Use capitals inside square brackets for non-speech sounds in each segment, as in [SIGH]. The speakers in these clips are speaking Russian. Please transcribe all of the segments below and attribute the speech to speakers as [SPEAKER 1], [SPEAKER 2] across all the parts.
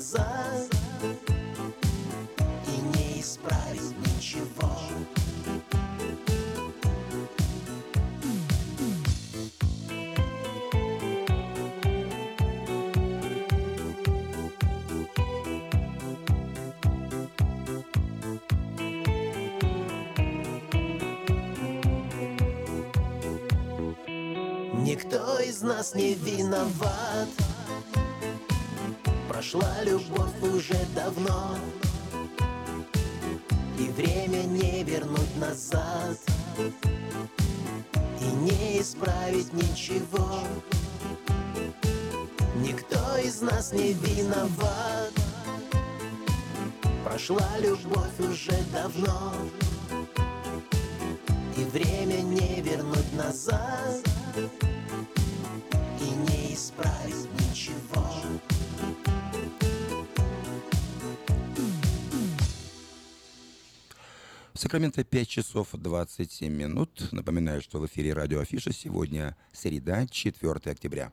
[SPEAKER 1] назад И не исправить ничего. Никто из нас не виноват Прошла любовь уже давно. И время не вернуть назад. И не исправить ничего. Никто из нас не виноват. Прошла любовь уже давно. И время не вернуть назад. И не исправить
[SPEAKER 2] Сакраменто 5 часов 27 минут. Напоминаю, что в эфире радио Афиша сегодня среда, 4 октября.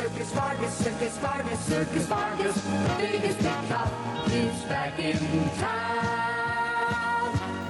[SPEAKER 3] Circus Vargas, Circus Vargas, Circus Vargas, the biggest big top is back in town.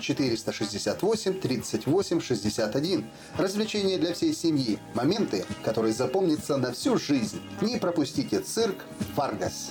[SPEAKER 4] 468 38 61. Развлечения для всей семьи. Моменты, которые запомнятся на всю жизнь. Не пропустите цирк Варгас.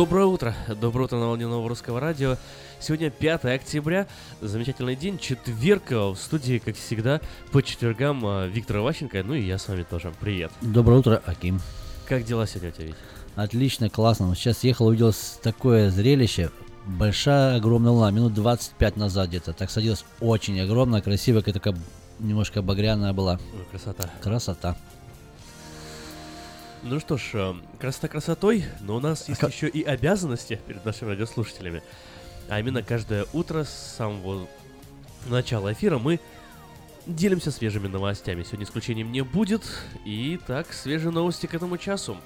[SPEAKER 5] Доброе утро. Доброе утро на волне нового русского радио. Сегодня 5 октября, замечательный день, четверг. В студии, как всегда, по четвергам а, Виктор Ващенко, ну и я с вами тоже. Привет.
[SPEAKER 6] Доброе утро, Аким.
[SPEAKER 5] Как дела сегодня у тебя, Витя?
[SPEAKER 6] Отлично, классно. Сейчас ехал, увидел такое зрелище. Большая, огромная луна, минут 25 назад где-то. Так садилась очень огромная, красивая, такая немножко багряная была.
[SPEAKER 5] Ой, красота.
[SPEAKER 6] Красота.
[SPEAKER 5] Ну что ж, э, красота красотой, но у нас есть
[SPEAKER 6] как-
[SPEAKER 5] еще и обязанности перед нашими радиослушателями. А именно каждое утро с самого начала эфира мы делимся свежими новостями. Сегодня исключением не будет. И так, свежие новости к этому часу.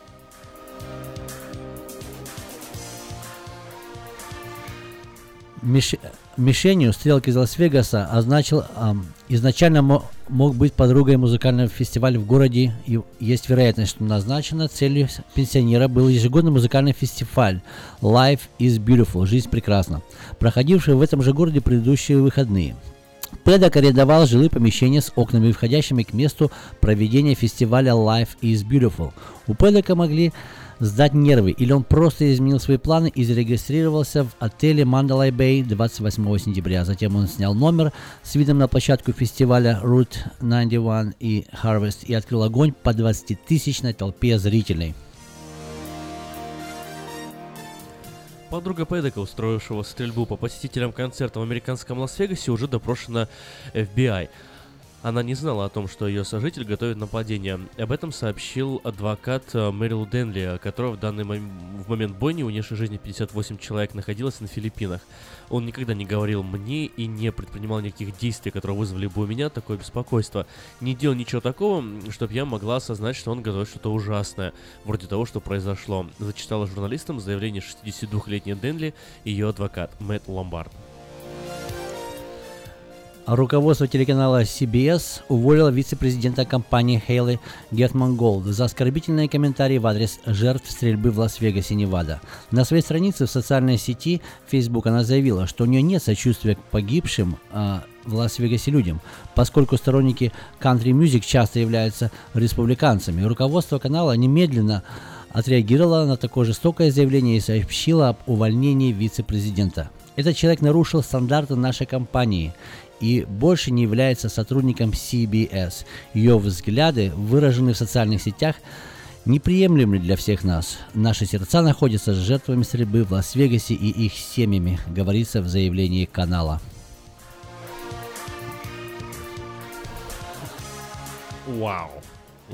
[SPEAKER 6] Миш- Мишенью стрелки из Лас-Вегаса означил, ам, изначально мо- мог быть подругой музыкального фестиваля в городе. И есть вероятность, что назначена целью пенсионера был ежегодный музыкальный фестиваль Life is Beautiful, Жизнь прекрасна, проходивший в этом же городе предыдущие выходные. Пэдок арендовал жилые помещения с окнами, входящими к месту проведения фестиваля Life is Beautiful. У Пэдока могли сдать нервы, или он просто изменил свои планы и зарегистрировался в отеле Mandalay Bay 28 сентября. Затем он снял номер с видом на площадку фестиваля Route 91 и Harvest и открыл огонь по 20-тысячной толпе зрителей.
[SPEAKER 5] Подруга Пэдека, устроившего стрельбу по посетителям концерта в американском Лас-Вегасе, уже допрошена FBI. Она не знала о том, что ее сожитель готовит нападение. Об этом сообщил адвокат э, Мэрил Денли, которого в данный мом- в момент бойни, унесшей жизни 58 человек, находилась на Филиппинах. Он никогда не говорил мне и не предпринимал никаких действий, которые вызвали бы у меня такое беспокойство. Не делал ничего такого, чтобы я могла осознать, что он готовит что-то ужасное, вроде того, что произошло. Зачитала журналистам заявление 62-летней Денли и ее адвокат Мэтт Ломбард.
[SPEAKER 6] Руководство телеканала CBS уволило вице-президента компании Хейли Гетман Голд за оскорбительные комментарии в адрес жертв стрельбы в Лас-Вегасе, Невада. На своей странице в социальной сети Facebook она заявила, что у нее нет сочувствия к погибшим а, в Лас-Вегасе людям, поскольку сторонники кантри-мюзик часто являются республиканцами. Руководство канала немедленно отреагировала на такое жестокое заявление и сообщила об увольнении вице-президента. Этот человек нарушил стандарты нашей компании и больше не является сотрудником CBS. Ее взгляды, выраженные в социальных сетях, неприемлемы для всех нас. Наши сердца находятся с жертвами стрельбы в Лас-Вегасе и их семьями, говорится в заявлении канала.
[SPEAKER 5] Вау.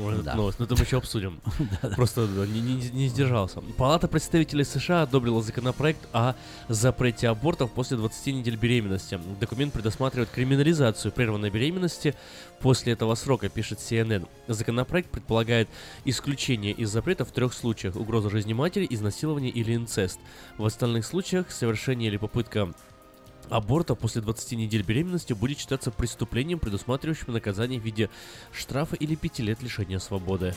[SPEAKER 5] Это
[SPEAKER 6] Да.
[SPEAKER 5] новость, но это мы еще обсудим. [LAUGHS] Просто да, не, не- не сдержался. Палата представителей США одобрила законопроект о запрете абортов после 20 недель беременности. Документ предусматривает криминализацию прерванной беременности после этого срока, пишет CNN. Законопроект предполагает исключение из запрета в трех случаях. Угроза жизни матери, изнасилование или инцест. В остальных случаях совершение или попытка аборта после 20 недель беременности будет считаться преступлением, предусматривающим наказание в виде штрафа или 5 лет лишения свободы.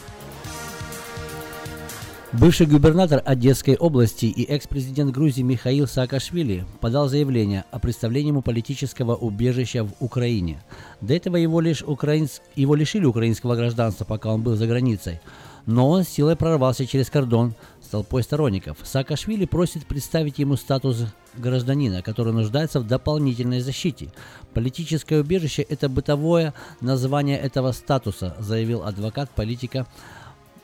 [SPEAKER 6] Бывший губернатор Одесской области и экс-президент Грузии Михаил Саакашвили подал заявление о представлении ему политического убежища в Украине. До этого его, лишь украинс- его лишили украинского гражданства, пока он был за границей. Но он силой прорвался через кордон толпой сторонников. Саакашвили просит представить ему статус гражданина, который нуждается в дополнительной защите. Политическое убежище – это бытовое название этого статуса, заявил адвокат политика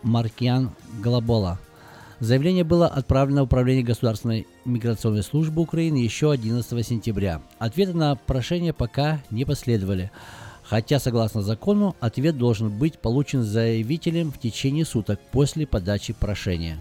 [SPEAKER 6] Маркиан Глобола. Заявление было отправлено в Управление Государственной миграционной службы Украины еще 11 сентября. Ответы на прошение пока не последовали. Хотя, согласно закону, ответ должен быть получен заявителем в течение суток после подачи прошения.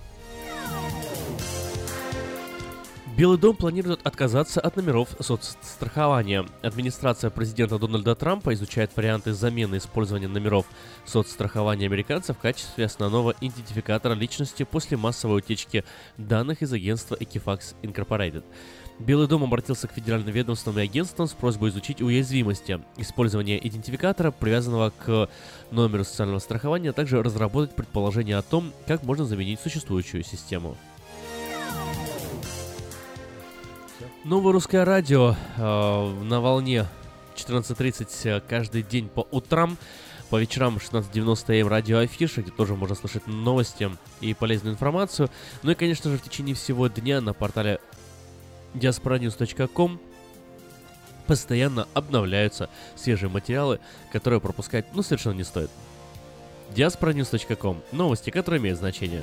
[SPEAKER 5] Белый дом планирует отказаться от номеров соцстрахования. Администрация президента Дональда Трампа изучает варианты замены использования номеров соцстрахования американцев в качестве основного идентификатора личности после массовой утечки данных из агентства Equifax Incorporated. Белый дом обратился к федеральным ведомствам и агентствам с просьбой изучить уязвимости использования идентификатора, привязанного к номеру социального страхования, а также разработать предположение о том, как можно заменить существующую систему. Новое русское радио э, на волне 14.30 каждый день по утрам. По вечерам 16.90 М радио Афиша, где тоже можно слышать новости и полезную информацию. Ну и, конечно же, в течение всего дня на портале diasporanews.com постоянно обновляются свежие материалы, которые пропускать, ну, совершенно не стоит. diasporanews.com. Новости, которые имеют значение.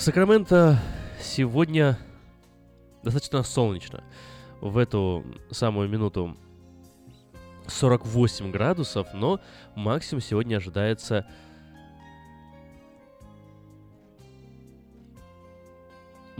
[SPEAKER 5] В Сакраменто сегодня достаточно солнечно. В эту самую минуту 48 градусов, но максимум сегодня ожидается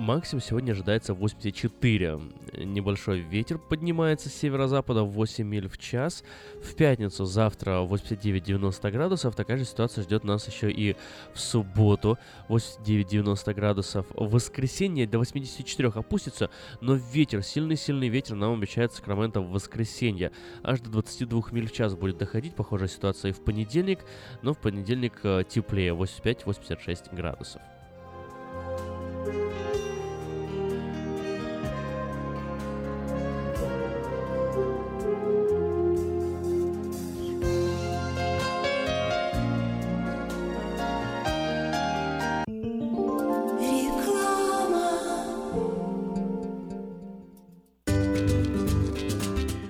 [SPEAKER 5] Максимум сегодня ожидается 84. Небольшой ветер поднимается с северо-запада в 8 миль в час. В пятницу завтра 89-90 градусов. Такая же ситуация ждет нас еще и в субботу 89-90 градусов. В воскресенье до 84 опустится, но ветер, сильный-сильный ветер нам обещает Сакраменто в воскресенье. Аж до 22 миль в час будет доходить. Похожая ситуация и в понедельник, но в понедельник э, теплее 85-86 градусов.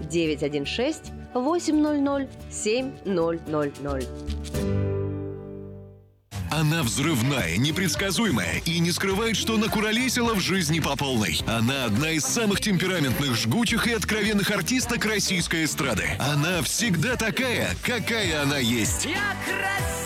[SPEAKER 7] 916 800 7000.
[SPEAKER 8] Она взрывная, непредсказуемая и не скрывает, что накуролесила в жизни по полной. Она одна из самых темпераментных, жгучих и откровенных артисток российской эстрады. Она всегда такая, какая она есть.
[SPEAKER 3] Я красивая!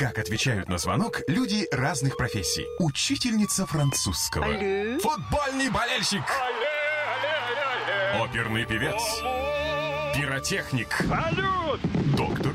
[SPEAKER 9] Как отвечают на звонок люди разных профессий. Учительница французского.
[SPEAKER 10] Алле.
[SPEAKER 9] Футбольный болельщик. Оперный певец. Пиротехник.
[SPEAKER 10] Салют!
[SPEAKER 9] Доктор.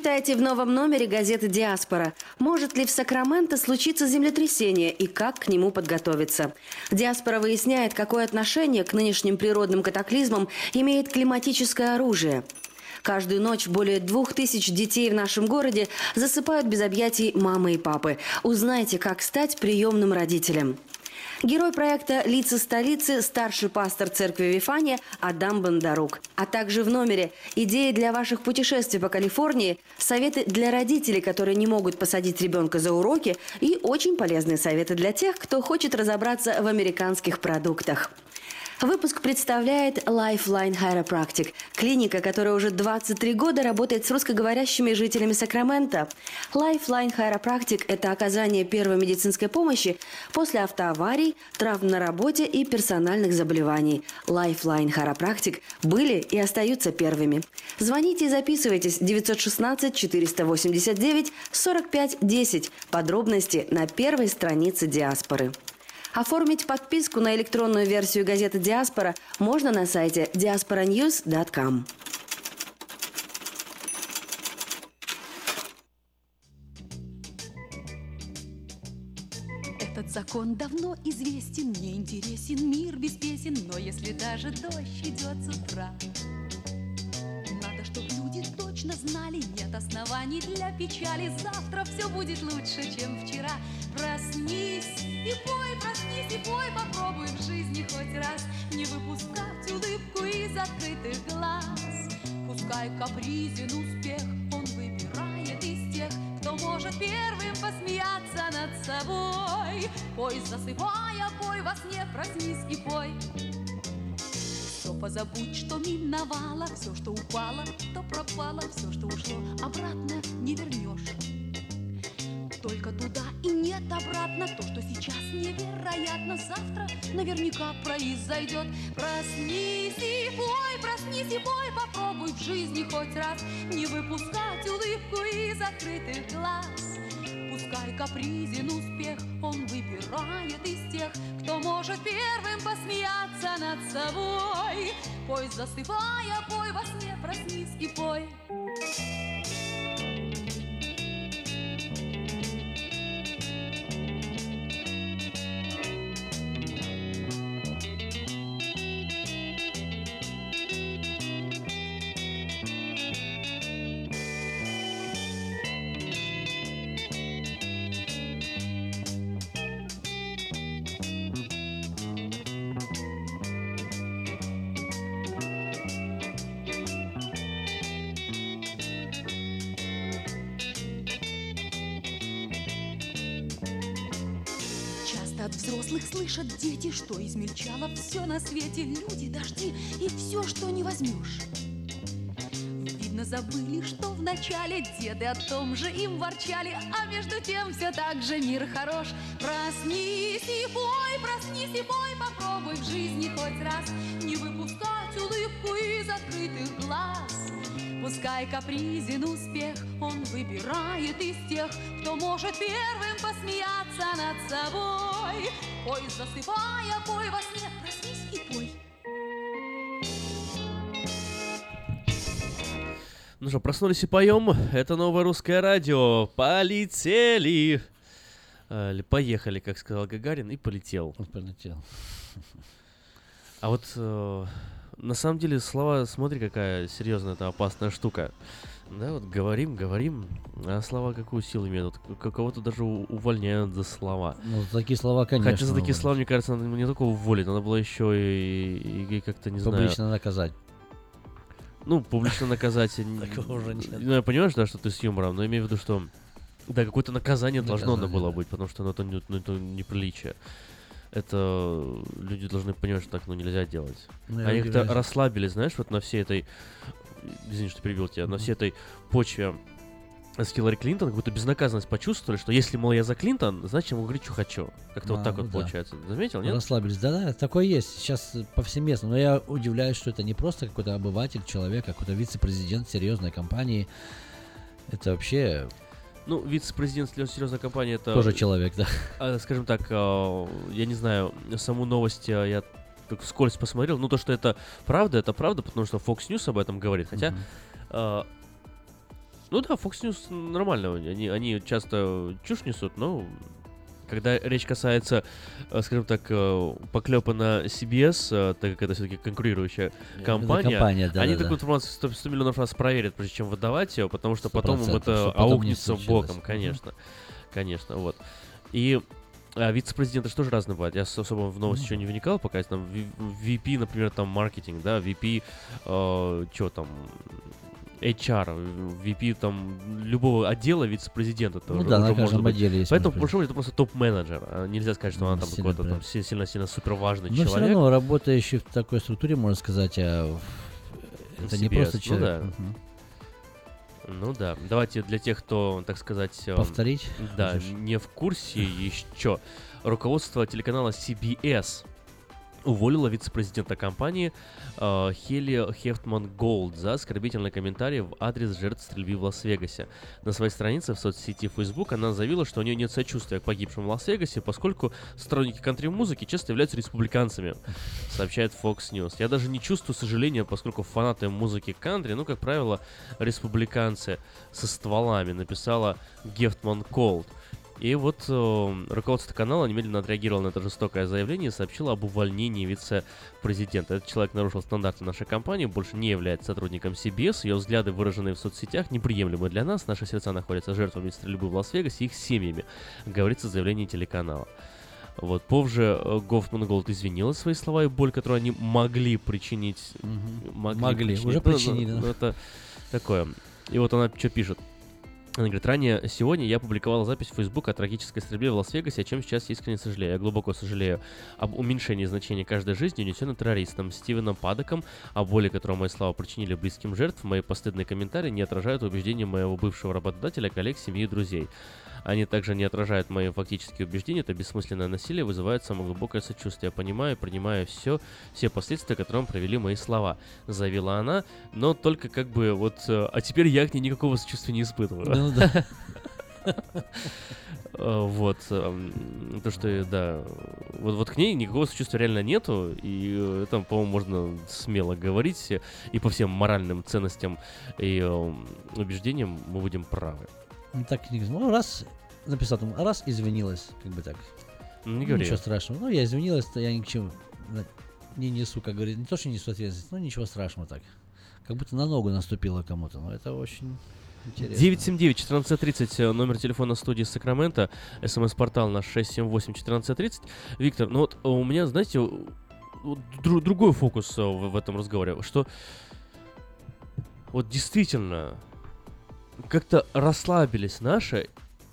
[SPEAKER 7] Читайте в новом номере газеты «Диаспора». Может ли в Сакраменто случиться землетрясение и как к нему подготовиться? «Диаспора» выясняет, какое отношение к нынешним природным катаклизмам имеет климатическое оружие. Каждую ночь более двух тысяч детей в нашем городе засыпают без объятий мамы и папы. Узнайте, как стать приемным родителем. Герой проекта «Лица столицы» – старший пастор церкви Вифания Адам Бондарук. А также в номере идеи для ваших путешествий по Калифорнии, советы для родителей, которые не могут посадить ребенка за уроки и очень полезные советы для тех, кто хочет разобраться в американских продуктах. Выпуск представляет Lifeline Chiropractic, клиника, которая уже 23 года работает с русскоговорящими жителями Сакрамента. Lifeline Chiropractic – это оказание первой медицинской помощи после автоаварий, травм на работе и персональных заболеваний. Lifeline Chiropractic были и остаются первыми. Звоните и записывайтесь 916 489 45 10. Подробности на первой странице диаспоры. Оформить подписку на электронную версию газеты «Диаспора» можно на сайте diasporanews.com.
[SPEAKER 11] Этот закон давно известен, мне интересен мир без песен, но если даже дождь идет с утра, надо, чтобы люди точно знали, нет оснований для печали, завтра все будет лучше, чем вчера. Проснись из открытых глаз. Пускай капризен успех, он выбирает из тех, кто может первым посмеяться над собой. Пой, засыпая, пой во сне, проснись и пой. Все позабудь, что миновало, все, что упало, то пропало, все, что ушло, обратно не вернешь. Нет обратно То, что сейчас невероятно Завтра наверняка произойдет Проснись и пой, проснись и пой Попробуй в жизни хоть раз Не выпускать улыбку из открытых глаз Пускай капризен успех, он выбирает из тех, кто может первым посмеяться над собой. Пой, засыпая, пой во сне, проснись и пой. Слышат дети, что измельчало все на свете, люди, дожди и все, что не возьмешь. Видно, забыли, что в начале деды о том же им ворчали, а между тем все так же мир хорош. Проснись и пой, проснись и пой, попробуй в жизни хоть раз не выпускать улыбку из открытых глаз. Пускай капризен успех, он выбирает из тех, кто может первым посмеяться над собой. Пой, засыпая, пой во сне, проснись и пой.
[SPEAKER 5] Ну что, проснулись и поем. Это новое русское радио. Полетели. Э, Или поехали, как сказал Гагарин, и полетел.
[SPEAKER 6] Полетел.
[SPEAKER 5] А вот э, на самом деле слова, смотри, какая серьезная, это опасная штука. Да, вот говорим, говорим, а слова какую силу имеют? Вот Кого-то даже увольняют за слова.
[SPEAKER 6] Ну, за такие слова, конечно.
[SPEAKER 5] Хотя за такие слова, мне кажется, надо не только уволить, надо было еще и, и- и как-то, не знаю...
[SPEAKER 6] Публично наказать.
[SPEAKER 5] Ну, публично наказать. [LAUGHS]
[SPEAKER 6] Такого уже нет.
[SPEAKER 5] Ну, я понимаю, да, что ты с юмором, но имею в виду, что да, какое-то наказание должно
[SPEAKER 6] Наказание,
[SPEAKER 5] было быть, потому что ну, это, не- ну, это неприличие. Это люди должны понимать, что так ну, нельзя делать.
[SPEAKER 6] Ну,
[SPEAKER 5] Они как-то расслабились, знаешь, вот на всей этой. Извини, что перебил тебя, на всей этой почве с Хиллари Клинтон, как будто безнаказанность почувствовали, что если, мол, я за Клинтон, значит, я могу говорить, что хочу. Как-то вот
[SPEAKER 6] А,
[SPEAKER 5] так
[SPEAKER 6] ну
[SPEAKER 5] вот
[SPEAKER 6] да.
[SPEAKER 5] получается. Заметил, нет?
[SPEAKER 6] Расслабились. Да-да, такое есть. Сейчас э, повсеместно. Но я удивляюсь, что это не просто какой-то обыватель, человек, а какой-то вице-президент серьезной компании. Это вообще
[SPEAKER 5] Ну, вице-президент серьезной компании это...
[SPEAKER 6] тоже человек, да.
[SPEAKER 5] А, скажем так, а, я не знаю, саму новость а, я так вскользь посмотрел. Ну, то, что это правда, это правда, потому что Fox News об этом говорит. Хотя, а, ну да, Fox News нормально. Они, они часто чушь несут, но когда речь касается, э, скажем так, поклепа на CBS, э, так как это все-таки конкурирующая компания,
[SPEAKER 6] компания, да,
[SPEAKER 5] они
[SPEAKER 6] да, да.
[SPEAKER 5] такую информацию 100, 100 миллионов раз проверят, прежде чем выдавать ее, потому что потом им
[SPEAKER 6] 100%,
[SPEAKER 5] это аукнется боком, конечно. Конечно, вот. И а, вице-президенты же тоже разные бывают. Я особо в новости
[SPEAKER 6] Ну
[SPEAKER 5] еще не вникал, пока есть там VP, например, там маркетинг, да, VP, что там, HR, VP там любого отдела вице-президента.
[SPEAKER 6] Ну да, на каждом
[SPEAKER 5] быть.
[SPEAKER 6] отделе есть
[SPEAKER 5] Поэтому, по большому это просто топ-менеджер. а Нельзя сказать, что она там какой-то там сильно-сильно супер важный
[SPEAKER 6] Но все
[SPEAKER 5] человек.
[SPEAKER 6] равно, работающий в такой структуре, можно сказать, а, это не
[SPEAKER 5] CBS,
[SPEAKER 6] просто
[SPEAKER 5] ну
[SPEAKER 6] человек.
[SPEAKER 5] да.
[SPEAKER 6] Мгм.
[SPEAKER 5] Ну да, давайте для тех, кто, так сказать... эм,
[SPEAKER 6] Повторить
[SPEAKER 5] Да,
[SPEAKER 6] хочешь?
[SPEAKER 5] не в курсе еще. Руководство телеканала CBS уволило вице-президента компании э, Хели Хефтман Голд за оскорбительный комментарий в адрес жертв стрельбы в Лас-Вегасе. На своей странице в соцсети Facebook она заявила, что у нее нет сочувствия к погибшим в Лас-Вегасе, поскольку сторонники кантри-музыки часто являются республиканцами, [LAUGHS] сообщает Fox News. Я даже не чувствую сожаления, поскольку фанаты музыки кантри, ну, как правило, республиканцы со стволами, написала Гефтман Колд. И вот э, руководство канала немедленно отреагировало на это жестокое заявление и сообщило об увольнении вице-президента. Этот человек нарушил стандарты нашей компании, больше не является сотрудником CBS. Ее взгляды, выраженные в соцсетях, неприемлемы для нас. Наши сердца находятся жертвами стрельбы в Лас-Вегасе и их семьями, говорится в заявлении телеканала. Вот, позже э, Гофман Голд извинила свои слова и боль, которую они могли причинить.
[SPEAKER 6] Мгм.
[SPEAKER 5] Могли,
[SPEAKER 6] Могли,
[SPEAKER 5] причинить.
[SPEAKER 6] уже
[SPEAKER 5] Ну, ну,
[SPEAKER 6] причинили,
[SPEAKER 5] ну,
[SPEAKER 6] да.
[SPEAKER 5] это такое. И вот она что пишет. Она говорит, ранее сегодня я публиковала запись в Facebook о трагической стрельбе в Лас-Вегасе, о чем сейчас искренне сожалею. Я глубоко сожалею об уменьшении значения каждой жизни, унесенной террористом Стивеном Падоком, о боли, которую мои слова причинили близким жертв. Мои постыдные комментарии не отражают убеждения моего бывшего работодателя, коллег, семьи и друзей. Они также не отражают мои фактические убеждения. Это бессмысленное насилие вызывает самое глубокое сочувствие. Я понимаю, и принимаю все, все последствия, которым провели мои слова, заявила она. Но только как бы вот, э, а теперь я к ней никакого сочувствия не испытываю.
[SPEAKER 6] Ну да. [LAUGHS]
[SPEAKER 5] Э, Вот. эм, То, что, да, вот, вот к ней никакого сочувствия реально нету, и э, это, по-моему, можно смело говорить, и по всем моральным ценностям и убеждениям мы будем правы.
[SPEAKER 6] Ну, так не Ну, раз написал там, раз извинилась, как бы так.
[SPEAKER 5] Не
[SPEAKER 6] Ну,
[SPEAKER 5] говори.
[SPEAKER 6] Ничего страшного. Ну, я извинилась, то я ни к чему не несу, как говорится. Не то, что не несу ответственность, но ничего страшного так. Как будто на ногу наступила кому-то. Но это очень интересно.
[SPEAKER 5] 979-1430, э, номер телефона студии Сакрамента, смс-портал наш 678-1430. Виктор, ну вот у меня, знаете, дру- другой фокус э, в, в этом разговоре, что вот действительно как-то расслабились наши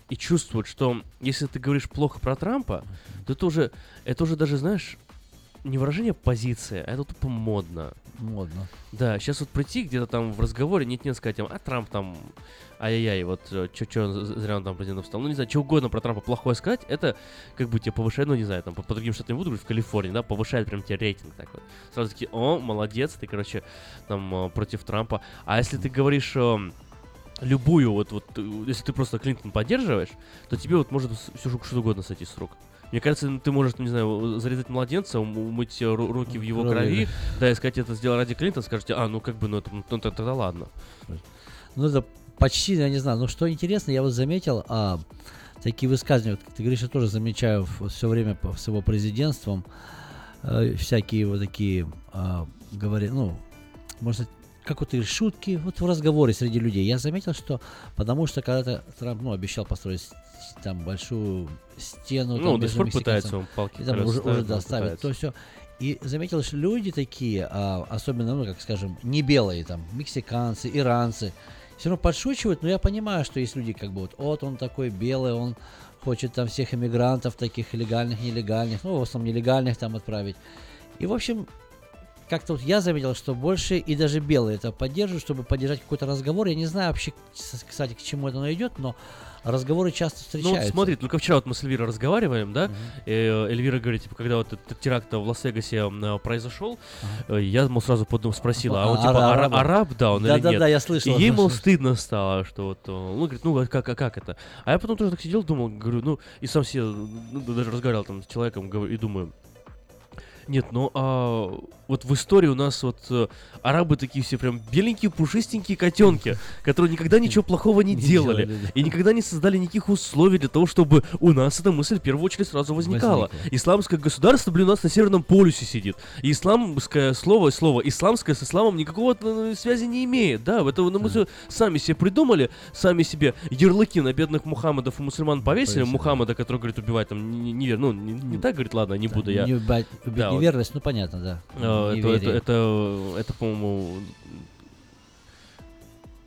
[SPEAKER 5] и чувствуют, что если ты говоришь плохо про Трампа, то это уже, это уже даже, знаешь, не выражение позиции, а это тупо модно.
[SPEAKER 6] Модно.
[SPEAKER 5] Да, сейчас вот прийти где-то там в разговоре, нет-нет, сказать, им, а Трамп там, ай-яй-яй, вот что зря он там президентом стал. Ну, не знаю, что угодно про Трампа плохое сказать, это как бы тебе повышает, ну, не знаю, там по, по другим штатам буду в Калифорнии, да, повышает прям тебе рейтинг так вот. Сразу такие, о, молодец, ты, короче, там э, против Трампа. А если ты говоришь... э, Любую, вот, вот, э, если ты просто Клинтон поддерживаешь, то тебе вот может все что угодно сойти с рук. Мне кажется, ты можешь, не знаю, зарезать младенца, ум- умыть э, ру- руки в его
[SPEAKER 6] Крови,
[SPEAKER 5] крови, да, и сказать, это сделал ради Клинтона, скажете, а, ну как бы, ну, это, ну, тогда, ладно.
[SPEAKER 6] Ну, это почти, я не знаю. Но что интересно, я вот заметил, а, такие высказывания, вот ты говоришь, я тоже замечаю все время по- с его президентством, э, всякие вот такие, а, говори, ну, может, как вот говоришь, шутки, вот в разговоре среди людей. Я заметил, что потому что когда-то Трамп, ну, обещал построить там большую стену.
[SPEAKER 5] Ну,
[SPEAKER 6] там,
[SPEAKER 5] до сих пор пытается, он палки
[SPEAKER 6] и там уже,
[SPEAKER 5] ставит,
[SPEAKER 6] уже доставит то все. И заметил, что люди такие, а, особенно, ну, как скажем, не белые, там, мексиканцы, иранцы, все равно подшучивают, но я понимаю, что есть люди, как бы, вот, вот он такой белый, он хочет там всех иммигрантов, таких легальных, нелегальных, ну, в основном нелегальных там отправить. И, в общем, как-то вот я заметил, что больше и даже белые это поддерживают, чтобы поддержать какой-то разговор. Я не знаю вообще, кстати, к чему это оно идет, но разговоры часто
[SPEAKER 5] Ну,
[SPEAKER 6] встречаются.
[SPEAKER 5] вот смотри, только вчера вот мы с Эльвирой разговариваем, да, э, Эльвира говорит, типа, когда вот этот теракт в Лас-Вегасе м, произошел, э, я, мол, сразу подумал, спросила, а он,
[SPEAKER 6] А,
[SPEAKER 5] типа, араб, да, он или нет?
[SPEAKER 6] Да-да-да, я слышал,
[SPEAKER 5] И ей, мол, стыдно стало, что вот, э, ну, говорит, ну, а как, а как это? А я потом тоже так сидел, думал, говорю, ну, и сам себе, ну, даже разговаривал там с человеком, говорю, и думаю, нет, ну а вот в истории у нас вот э, арабы такие все прям беленькие, пушистенькие котенки, которые никогда ничего плохого не
[SPEAKER 6] Не
[SPEAKER 5] делали
[SPEAKER 6] делали, да.
[SPEAKER 5] и никогда не создали никаких условий для того, чтобы у нас эта мысль в первую очередь сразу возникала.
[SPEAKER 6] Возникла.
[SPEAKER 5] Исламское государство, блин, у нас на Северном полюсе сидит. И исламское слово, слово исламское с исламом никакого э, связи не имеет. Да, это ну, мы всё сами себе придумали, сами себе ярлыки на бедных Мухаммадов и мусульман повесили.
[SPEAKER 6] Повесили.
[SPEAKER 5] Мухаммада, который говорит, убивать там не, не, ну, не, не так говорит, ладно, не буду я.
[SPEAKER 6] Не убивать, убить
[SPEAKER 5] Да, вот.
[SPEAKER 6] неверность, ну понятно, да.
[SPEAKER 5] Э, Это, это, это, это, по-моему,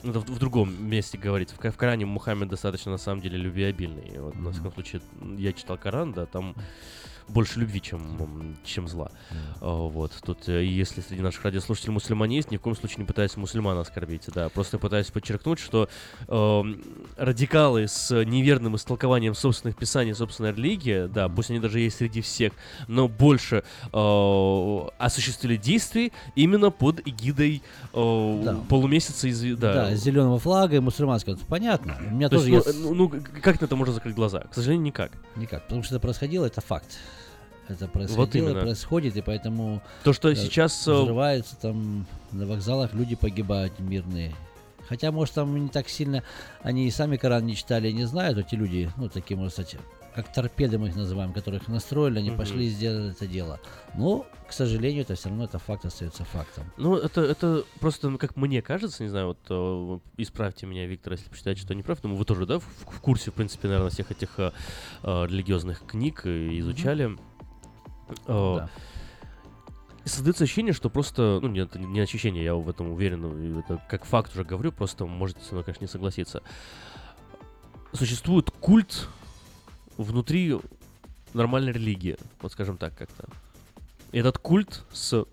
[SPEAKER 5] это в, в другом месте говорится. В, в Коране Мухаммед достаточно, на самом деле, любвеобильный. Вот, на всяком случае, я читал Коран, да, там больше любви, чем, чем зла. А, Вот, тут, э, если среди наших радиослушателей мусульмане есть, ни в коем случае не пытаюсь мусульман оскорбить, да, просто пытаюсь подчеркнуть, что эм, радикалы с неверным истолкованием собственных писаний, собственной религии, да, пусть они даже есть среди всех, но больше э, осуществили действий именно под эгидой э,
[SPEAKER 6] Да.
[SPEAKER 5] полумесяца из... Да,
[SPEAKER 6] Да, зеленого флага и мусульманского. Понятно. У меня
[SPEAKER 5] То
[SPEAKER 6] тоже
[SPEAKER 5] есть,
[SPEAKER 6] есть...
[SPEAKER 5] ну, ну, ну, как на это можно закрыть глаза? К сожалению, никак.
[SPEAKER 6] Никак, потому что это происходило, это факт. Это происходило,
[SPEAKER 5] именно.
[SPEAKER 6] происходит, и поэтому...
[SPEAKER 5] То, что
[SPEAKER 6] э,
[SPEAKER 5] сейчас, э,
[SPEAKER 6] Взрываются там на вокзалах, люди погибают мирные. Хотя, может, там не так сильно... Они и сами Коран не читали, не знают, эти люди, ну, такие, можно сказать, как торпеды мы их называем, которых настроили, они
[SPEAKER 5] Мгм.
[SPEAKER 6] пошли и сделали это дело. Но, к сожалению, это все равно, это факт остается фактом.
[SPEAKER 5] Ну, это, это просто, ну, как мне кажется, не знаю, вот э, исправьте меня, Виктор, если посчитаете, что не прав, но вы тоже, да, в, в курсе, в принципе, наверное, всех этих э, религиозных книг изучали. Э,
[SPEAKER 6] Да.
[SPEAKER 5] и Создается ощущение, что просто, ну, нет, не ощущение, я в этом уверен, это как факт уже говорю, просто можете со мной, конечно, не согласиться. Существует культ внутри нормальной религии, вот скажем так как-то. И этот культ с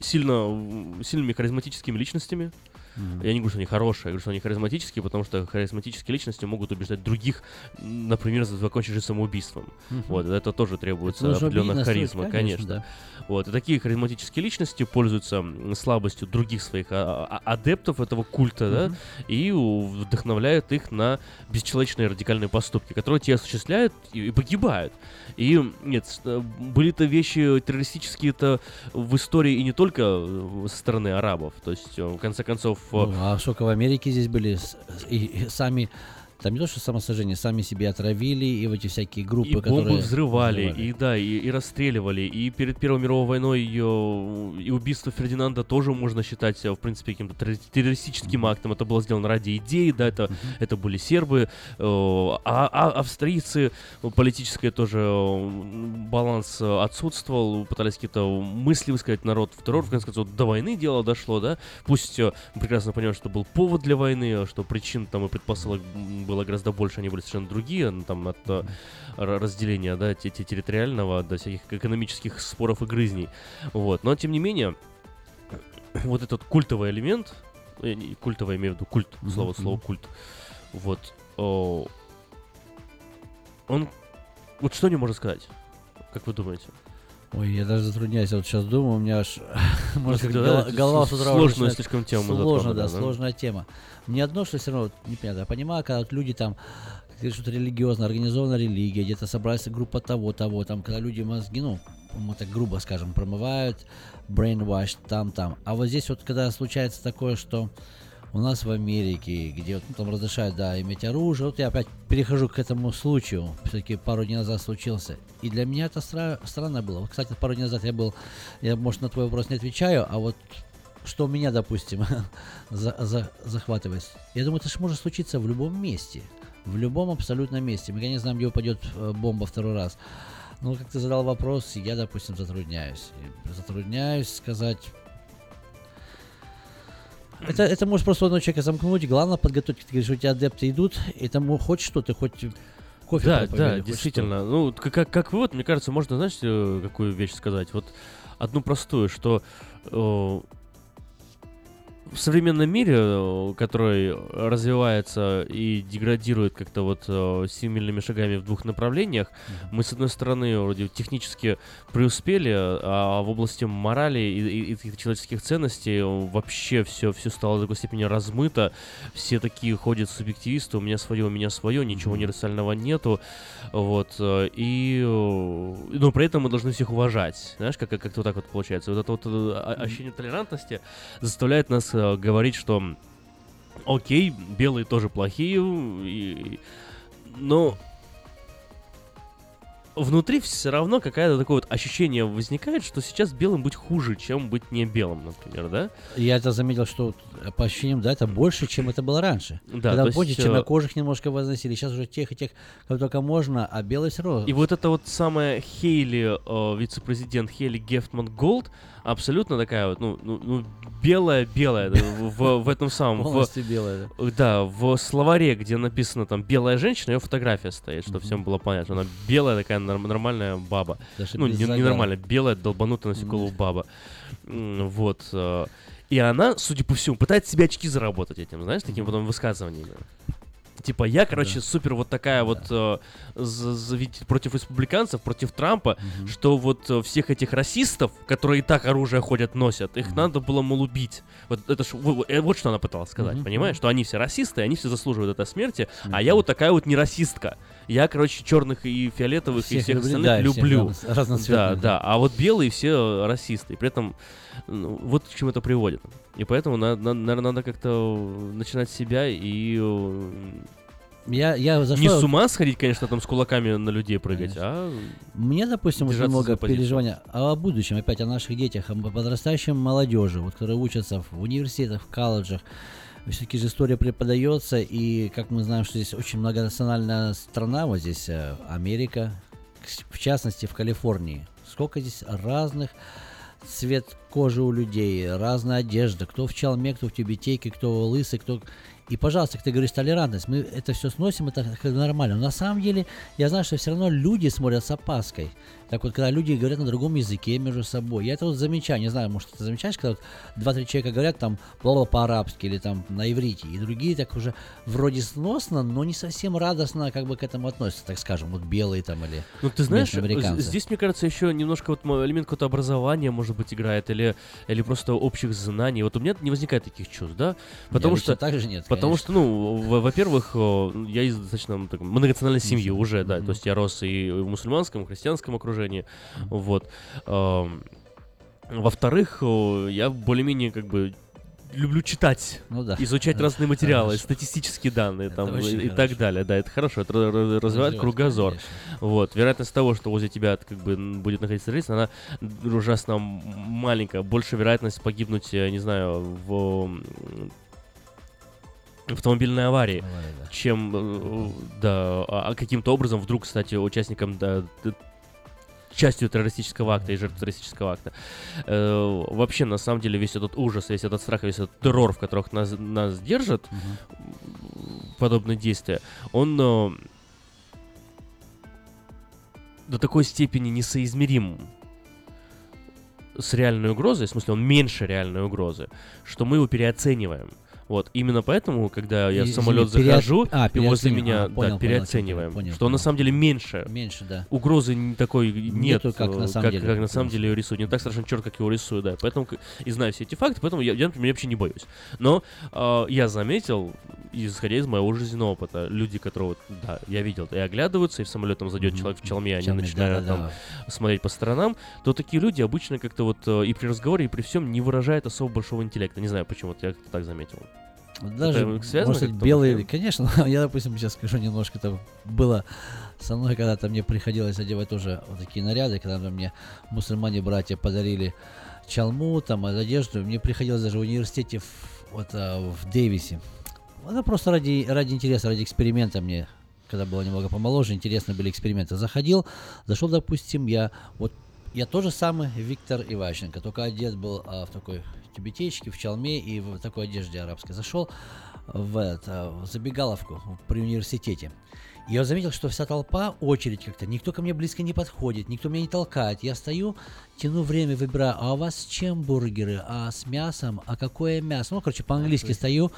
[SPEAKER 5] сильно, сильными харизматическими личностями,
[SPEAKER 6] Мгм.
[SPEAKER 5] Я не говорю, что они хорошие, я говорю, что они харизматические, потому что харизматические личности могут убеждать других, например, закончить жизнь самоубийством.
[SPEAKER 6] Мгм.
[SPEAKER 5] Вот, это тоже требуется
[SPEAKER 6] нужно
[SPEAKER 5] определенная харизма,
[SPEAKER 6] конечно,
[SPEAKER 5] конечно.
[SPEAKER 6] да.
[SPEAKER 5] Вот, и такие харизматические личности пользуются слабостью других своих а- а- адептов этого культа, да,
[SPEAKER 6] Мгм.
[SPEAKER 5] и вдохновляют их на бесчеловечные радикальные поступки, которые те осуществляют и, и погибают. И нет, э, были-то вещи террористические-то в истории и не только э, со стороны арабов. То есть, э, в конце концов,
[SPEAKER 6] Ну, а сколько в Америке здесь были и, и сами, там не то что самосожжение, сами себе отравили, и в эти всякие группы,
[SPEAKER 5] и бомбы
[SPEAKER 6] которые...
[SPEAKER 5] взрывали,
[SPEAKER 6] взрывали.
[SPEAKER 5] и да, и, и расстреливали, и перед Первой мировой войной ее и убийство Фердинанда тоже можно считать, э, в принципе, каким-то терро- террористическим актом. Это было сделано ради идеи, да, это, это были сербы, э, а, а австрийцы, э, политическое тоже э, баланс отсутствовал, пытались какие-то мысли высказать народ в террор, в конце концов, до войны дело дошло, да, пусть мы прекрасно понимаем, что был повод для войны, что причин там и предпосылок было гораздо больше, они были совершенно другие, ну, там от р- разделения, да, те- те- территориального до всяких экономических споров и грызней, вот, но тем не менее, вот этот культовый элемент, э, культовый, я имею в виду культ, слово, слово культ, вот, о, он, вот что не можно сказать, как вы думаете?
[SPEAKER 6] Ой, я даже затрудняюсь, я вот сейчас думаю, у меня аж, [LAUGHS] может,
[SPEAKER 5] как-то,
[SPEAKER 6] голова, голова
[SPEAKER 5] с-
[SPEAKER 6] утра
[SPEAKER 5] сложную
[SPEAKER 6] уже начинает-
[SPEAKER 5] слишком тему мы
[SPEAKER 6] Сложно, да,
[SPEAKER 5] да.
[SPEAKER 6] сложная тема. Мне одно, что все равно непонятно. Я понимаю, когда вот люди там, как что-то религиозно, организованная религия, где-то собрались группа того, того, там, когда люди мозги, ну, мы так грубо скажем, промывают, brainwash, там, там. А вот здесь вот, когда случается такое, что у нас в Америке, где ну, там разрешают, да, иметь оружие, вот я опять перехожу к этому случаю, все-таки пару дней назад случился. И для меня это стра- странно было. Вот, Кстати, пару дней назад я был, я, может, на твой вопрос не отвечаю, а вот что меня, допустим, [LAUGHS] за- за- захватывает. Я думаю, это же может случиться в любом месте. В любом абсолютно месте. Мы не знаем, где упадет э, бомба второй раз. Ну, как ты задал вопрос, я, допустим, затрудняюсь. Затрудняюсь сказать... Это, это может просто одного человека замкнуть. Главное подготовить. Ты говоришь, у тебя адепты идут, и там хоть что-то, хоть кофе
[SPEAKER 5] да, да, действительно.
[SPEAKER 6] что.
[SPEAKER 5] Ну, как, как, как вывод, мне кажется, можно, знаешь, э, какую вещь сказать? Вот одну простую, что э, в современном мире, э, который развивается и деградирует как-то вот э, шагами в двух направлениях, мы, с одной стороны, вроде технически преуспели, а в области морали и, и- и человеческих ценностей вообще все, все стало до такой степени размыто, все такие ходят субъективисты, у меня свое, у меня свое, ничего универсального нету, вот, э, и, э, но при этом мы должны всех уважать, знаешь, как, как, как-то вот так вот получается, вот это вот ощущение толерантности заставляет нас э, говорить, что окей, белые тоже плохие, и- но внутри все равно какое-то такое вот ощущение возникает, что сейчас белым быть хуже, чем быть не белым, например, да?
[SPEAKER 6] Я это заметил, что э, по ощущениям, да, это больше, чем это было раньше.
[SPEAKER 5] Да,
[SPEAKER 6] Когда, помните,
[SPEAKER 5] есть, э,
[SPEAKER 6] чернокожих немножко возносили, сейчас уже тех и тех, как только можно, а белые все равно.
[SPEAKER 5] И вот эта вот самая Хейли, э, вице-президент Хейли Гефтман Голд, абсолютно такая вот, ну, ну, ну, белая-белая в, в этом самом... в-
[SPEAKER 6] Полностью белая,
[SPEAKER 5] Да, в словаре, где написано там «белая женщина», ее фотография стоит, чтобы всем было понятно. Она белая такая норм- нормальная баба.
[SPEAKER 6] Даже
[SPEAKER 5] ну, не, нормальная, белая, долбанутая на секунду баба. Вот. э, И она, судя по всему, пытается себе очки заработать этим, знаешь, такими потом высказываниями. Типа, я, короче, супер вот такая вот э, за- за- ведь против республиканцев, против Трампа, что вот э, всех этих расистов, которые и так оружие ходят, носят, их надо было, мол, убить. Вот это ж, во- во- э, вот что она пыталась сказать,
[SPEAKER 6] Мгм,
[SPEAKER 5] понимаешь? Что они все расисты, они все заслуживают этой смерти, а я вот такая вот не расистка. Я, короче, черных и фиолетовых и
[SPEAKER 6] Всех
[SPEAKER 5] всех
[SPEAKER 6] люблю,
[SPEAKER 5] остальных
[SPEAKER 6] да, всех
[SPEAKER 5] люблю.
[SPEAKER 6] разно- разноцветных,
[SPEAKER 5] Да,
[SPEAKER 6] да.
[SPEAKER 5] А вот белые все расисты. И при этом ну, вот к чему это приводит. И поэтому, наверное, надо как-то начинать с себя и э,
[SPEAKER 6] Я, я за
[SPEAKER 5] не
[SPEAKER 6] что-
[SPEAKER 5] с ума сходить, конечно, там с кулаками на людей прыгать, а
[SPEAKER 6] Мне, допустим, очень много
[SPEAKER 5] позицию.
[SPEAKER 6] переживания о будущем, опять о наших детях, о подрастающей молодежи, вот, которые учатся в университетах, в колледжах. Все-таки же история преподается, и как мы знаем, что здесь очень многонациональная страна, вот здесь э, Америка, в частности в Калифорнии. Сколько здесь разных цвет кожа у людей, разная одежда, кто в чалме, кто в тюбетейке, кто лысый, кто... И, пожалуйста, как ты говоришь, толерантность, мы это все сносим, это нормально. Но на самом деле, я знаю, что все равно люди смотрят с опаской. Так вот, когда люди говорят на другом языке между собой, я это вот замечаю, не знаю, может, ты замечаешь, когда вот два-три человека говорят там бла по-арабски или там на иврите, и другие так уже вроде сносно, но не совсем радостно как бы к этому относятся, так скажем, вот белые там или
[SPEAKER 5] Ну, ты знаешь, здесь, мне кажется, еще немножко вот элемент какого-то образования, может быть, играет, или, или просто общих знаний. Вот у меня не возникает таких чувств, да? Потому
[SPEAKER 6] лично
[SPEAKER 5] что,
[SPEAKER 6] так же нет,
[SPEAKER 5] Потому
[SPEAKER 6] конечно.
[SPEAKER 5] что, ну, во- во-первых, о, я из достаточно ну, так, многонациональной семьи уже, да, то есть я рос и в мусульманском, и в христианском окружении, вот. Ам, Во-вторых, о, я более-менее как бы люблю читать,
[SPEAKER 6] Ну да.
[SPEAKER 5] изучать разные материалы,
[SPEAKER 6] хорошо.
[SPEAKER 5] статистические данные там и, и так далее. Да, это хорошо, это ра- ра- развивает
[SPEAKER 6] Развивает,
[SPEAKER 5] кругозор.
[SPEAKER 6] конечно.
[SPEAKER 5] Вот, вероятность того, что возле тебя как бы будет находиться террорист, она ужасно маленькая. Больше вероятность погибнуть, я не знаю, в автомобильной аварии, чем э, да, а- а каким-то образом вдруг, кстати, участником да, частью террористического акта и жертв террористического акта. Э, вообще, на самом деле, весь этот ужас, весь этот страх, весь этот террор, в которых нас, нас держат, подобные действия, он э, до такой степени несоизмерим с реальной угрозой, в смысле он меньше реальной угрозы, что мы его переоцениваем. Вот, именно поэтому, когда я в самолет
[SPEAKER 6] перео-
[SPEAKER 5] захожу,
[SPEAKER 6] а,
[SPEAKER 5] и возле меня
[SPEAKER 6] А,
[SPEAKER 5] да,
[SPEAKER 6] понял, понял,
[SPEAKER 5] переоцениваем,
[SPEAKER 6] понял,
[SPEAKER 5] что он на
[SPEAKER 6] понял.
[SPEAKER 5] самом деле меньше.
[SPEAKER 6] Меньше, да.
[SPEAKER 5] Угрозы такой нет,
[SPEAKER 6] Нету, как на
[SPEAKER 5] э,
[SPEAKER 6] самом
[SPEAKER 5] как,
[SPEAKER 6] деле.
[SPEAKER 5] как на самом деле его рисуют. Не так страшно черт, как его рисуют, да. Поэтому и знаю все эти факты, поэтому я, я например, вообще не боюсь. Но э, я заметил, исходя из моего жизненного опыта, люди, которые, вот, да, я видел, и оглядываются, и в самолет там зайдет человек в челме, они
[SPEAKER 6] Челме,
[SPEAKER 5] начинают
[SPEAKER 6] да-да-да.
[SPEAKER 5] там смотреть по сторонам, то такие люди обычно как-то вот э, и при разговоре, и при всем не выражают особо большого интеллекта. Не знаю, почему, вот я как-то так заметил.
[SPEAKER 6] Даже,
[SPEAKER 5] Это связано
[SPEAKER 6] может быть, белые,
[SPEAKER 5] вообще?
[SPEAKER 6] конечно, [LAUGHS] я, допустим, сейчас скажу немножко, там было со мной когда-то мне приходилось одевать тоже вот такие наряды, когда мне мусульмане-братья подарили чалму, там, одежду, мне приходилось даже в университете в, вот, а, в Дэвисе. Это просто ради, ради интереса, ради эксперимента мне, когда было немного помоложе, интересно были эксперименты. Заходил, зашел, допустим, я вот я тоже самый Виктор Иващенко, только одет был а, в такой тюбетейке, в чалме и в такой одежде арабской. Зашел в, это, в забегаловку при университете. Я заметил, что вся толпа, очередь как-то, никто ко мне близко не подходит, никто меня не толкает. Я стою, тяну время, выбираю, а у вас с чем бургеры, а с мясом, а какое мясо? Ну, короче, по-английски стою.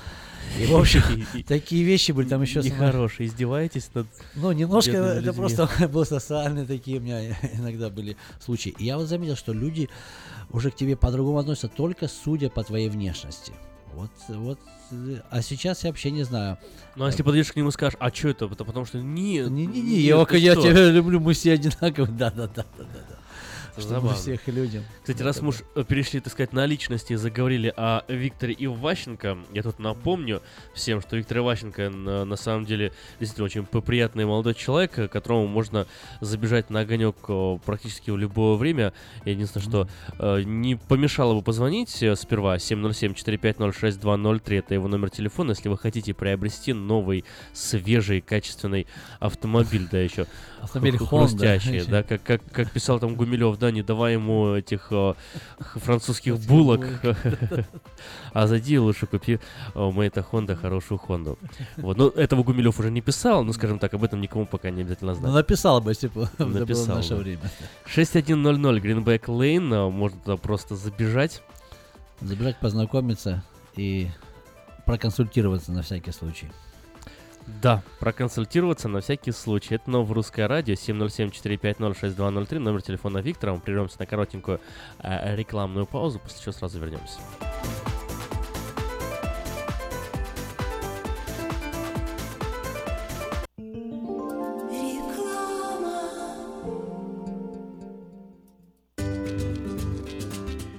[SPEAKER 6] И, в общем, [LAUGHS] такие вещи были там еще...
[SPEAKER 5] Нехорошие, издеваетесь над
[SPEAKER 6] Ну, немножко это просто [LAUGHS] было социальные такие у меня [LAUGHS] иногда были случаи. И я вот заметил, что люди уже к тебе по-другому относятся только судя по твоей внешности. Вот, вот. э, А сейчас я вообще не знаю.
[SPEAKER 5] Ну, а если подойдешь к нему и скажешь, а что это? Потому что не...
[SPEAKER 6] Не-не-не, я, я тебя люблю, мы все одинаковые. [LAUGHS] Да-да-да. Чтобы
[SPEAKER 5] Забавно.
[SPEAKER 6] всех людям.
[SPEAKER 5] Кстати, раз мы уж э, перешли, так сказать, на личности и заговорили о Викторе Иващенко, я тут напомню всем, что Виктор Иващенко на, на самом деле действительно очень приятный молодой человек, э, которому можно забежать на огонек э, практически в любое время. Единственное, что э, не помешало бы позвонить сперва 707-450-6203, это его номер телефона, если вы хотите приобрести новый, свежий, качественный автомобиль, да еще
[SPEAKER 6] Автомобиль
[SPEAKER 5] хру-
[SPEAKER 6] Honda.
[SPEAKER 5] хрустящий, да, как, как, как писал там Гумилев, да, не давай ему этих э, французских булок, [LAUGHS] а зайди лучше купи у Мэйта Хонда хорошую Хонду. Вот, ну этого Гумилев уже не писал, ну скажем так, об этом никому пока не обязательно знать.
[SPEAKER 6] Ну, написал бы, если бы [LAUGHS] это было в наше время.
[SPEAKER 5] 6100 Greenback Lane, э, можно туда просто забежать.
[SPEAKER 6] Забежать, познакомиться и проконсультироваться на всякий случай.
[SPEAKER 5] Да, проконсультироваться на всякий случай. Это новое русское радио 707-450-6203, номер телефона Виктора. Мы прервемся на коротенькую э, рекламную паузу, после чего сразу вернемся.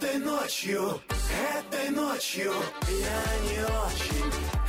[SPEAKER 1] Этой ночью, этой ночью. Я не очень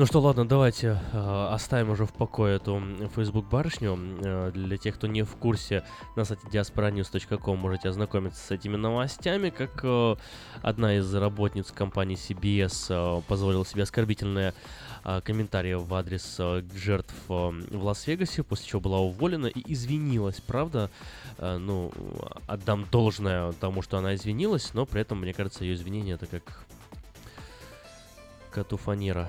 [SPEAKER 5] Ну что, ладно, давайте э, оставим уже в покое эту Facebook барышню. Э, для тех, кто не в курсе, на сайте diasporanews.com можете ознакомиться с этими новостями, как э, одна из работниц компании CBS э, позволила себе оскорбительные э, комментарии в адрес э, жертв э, в Лас-Вегасе, после чего была уволена и извинилась, правда? Ну, отдам должное тому, что она извинилась, но при этом, мне кажется, ее извинение это как коту фанера.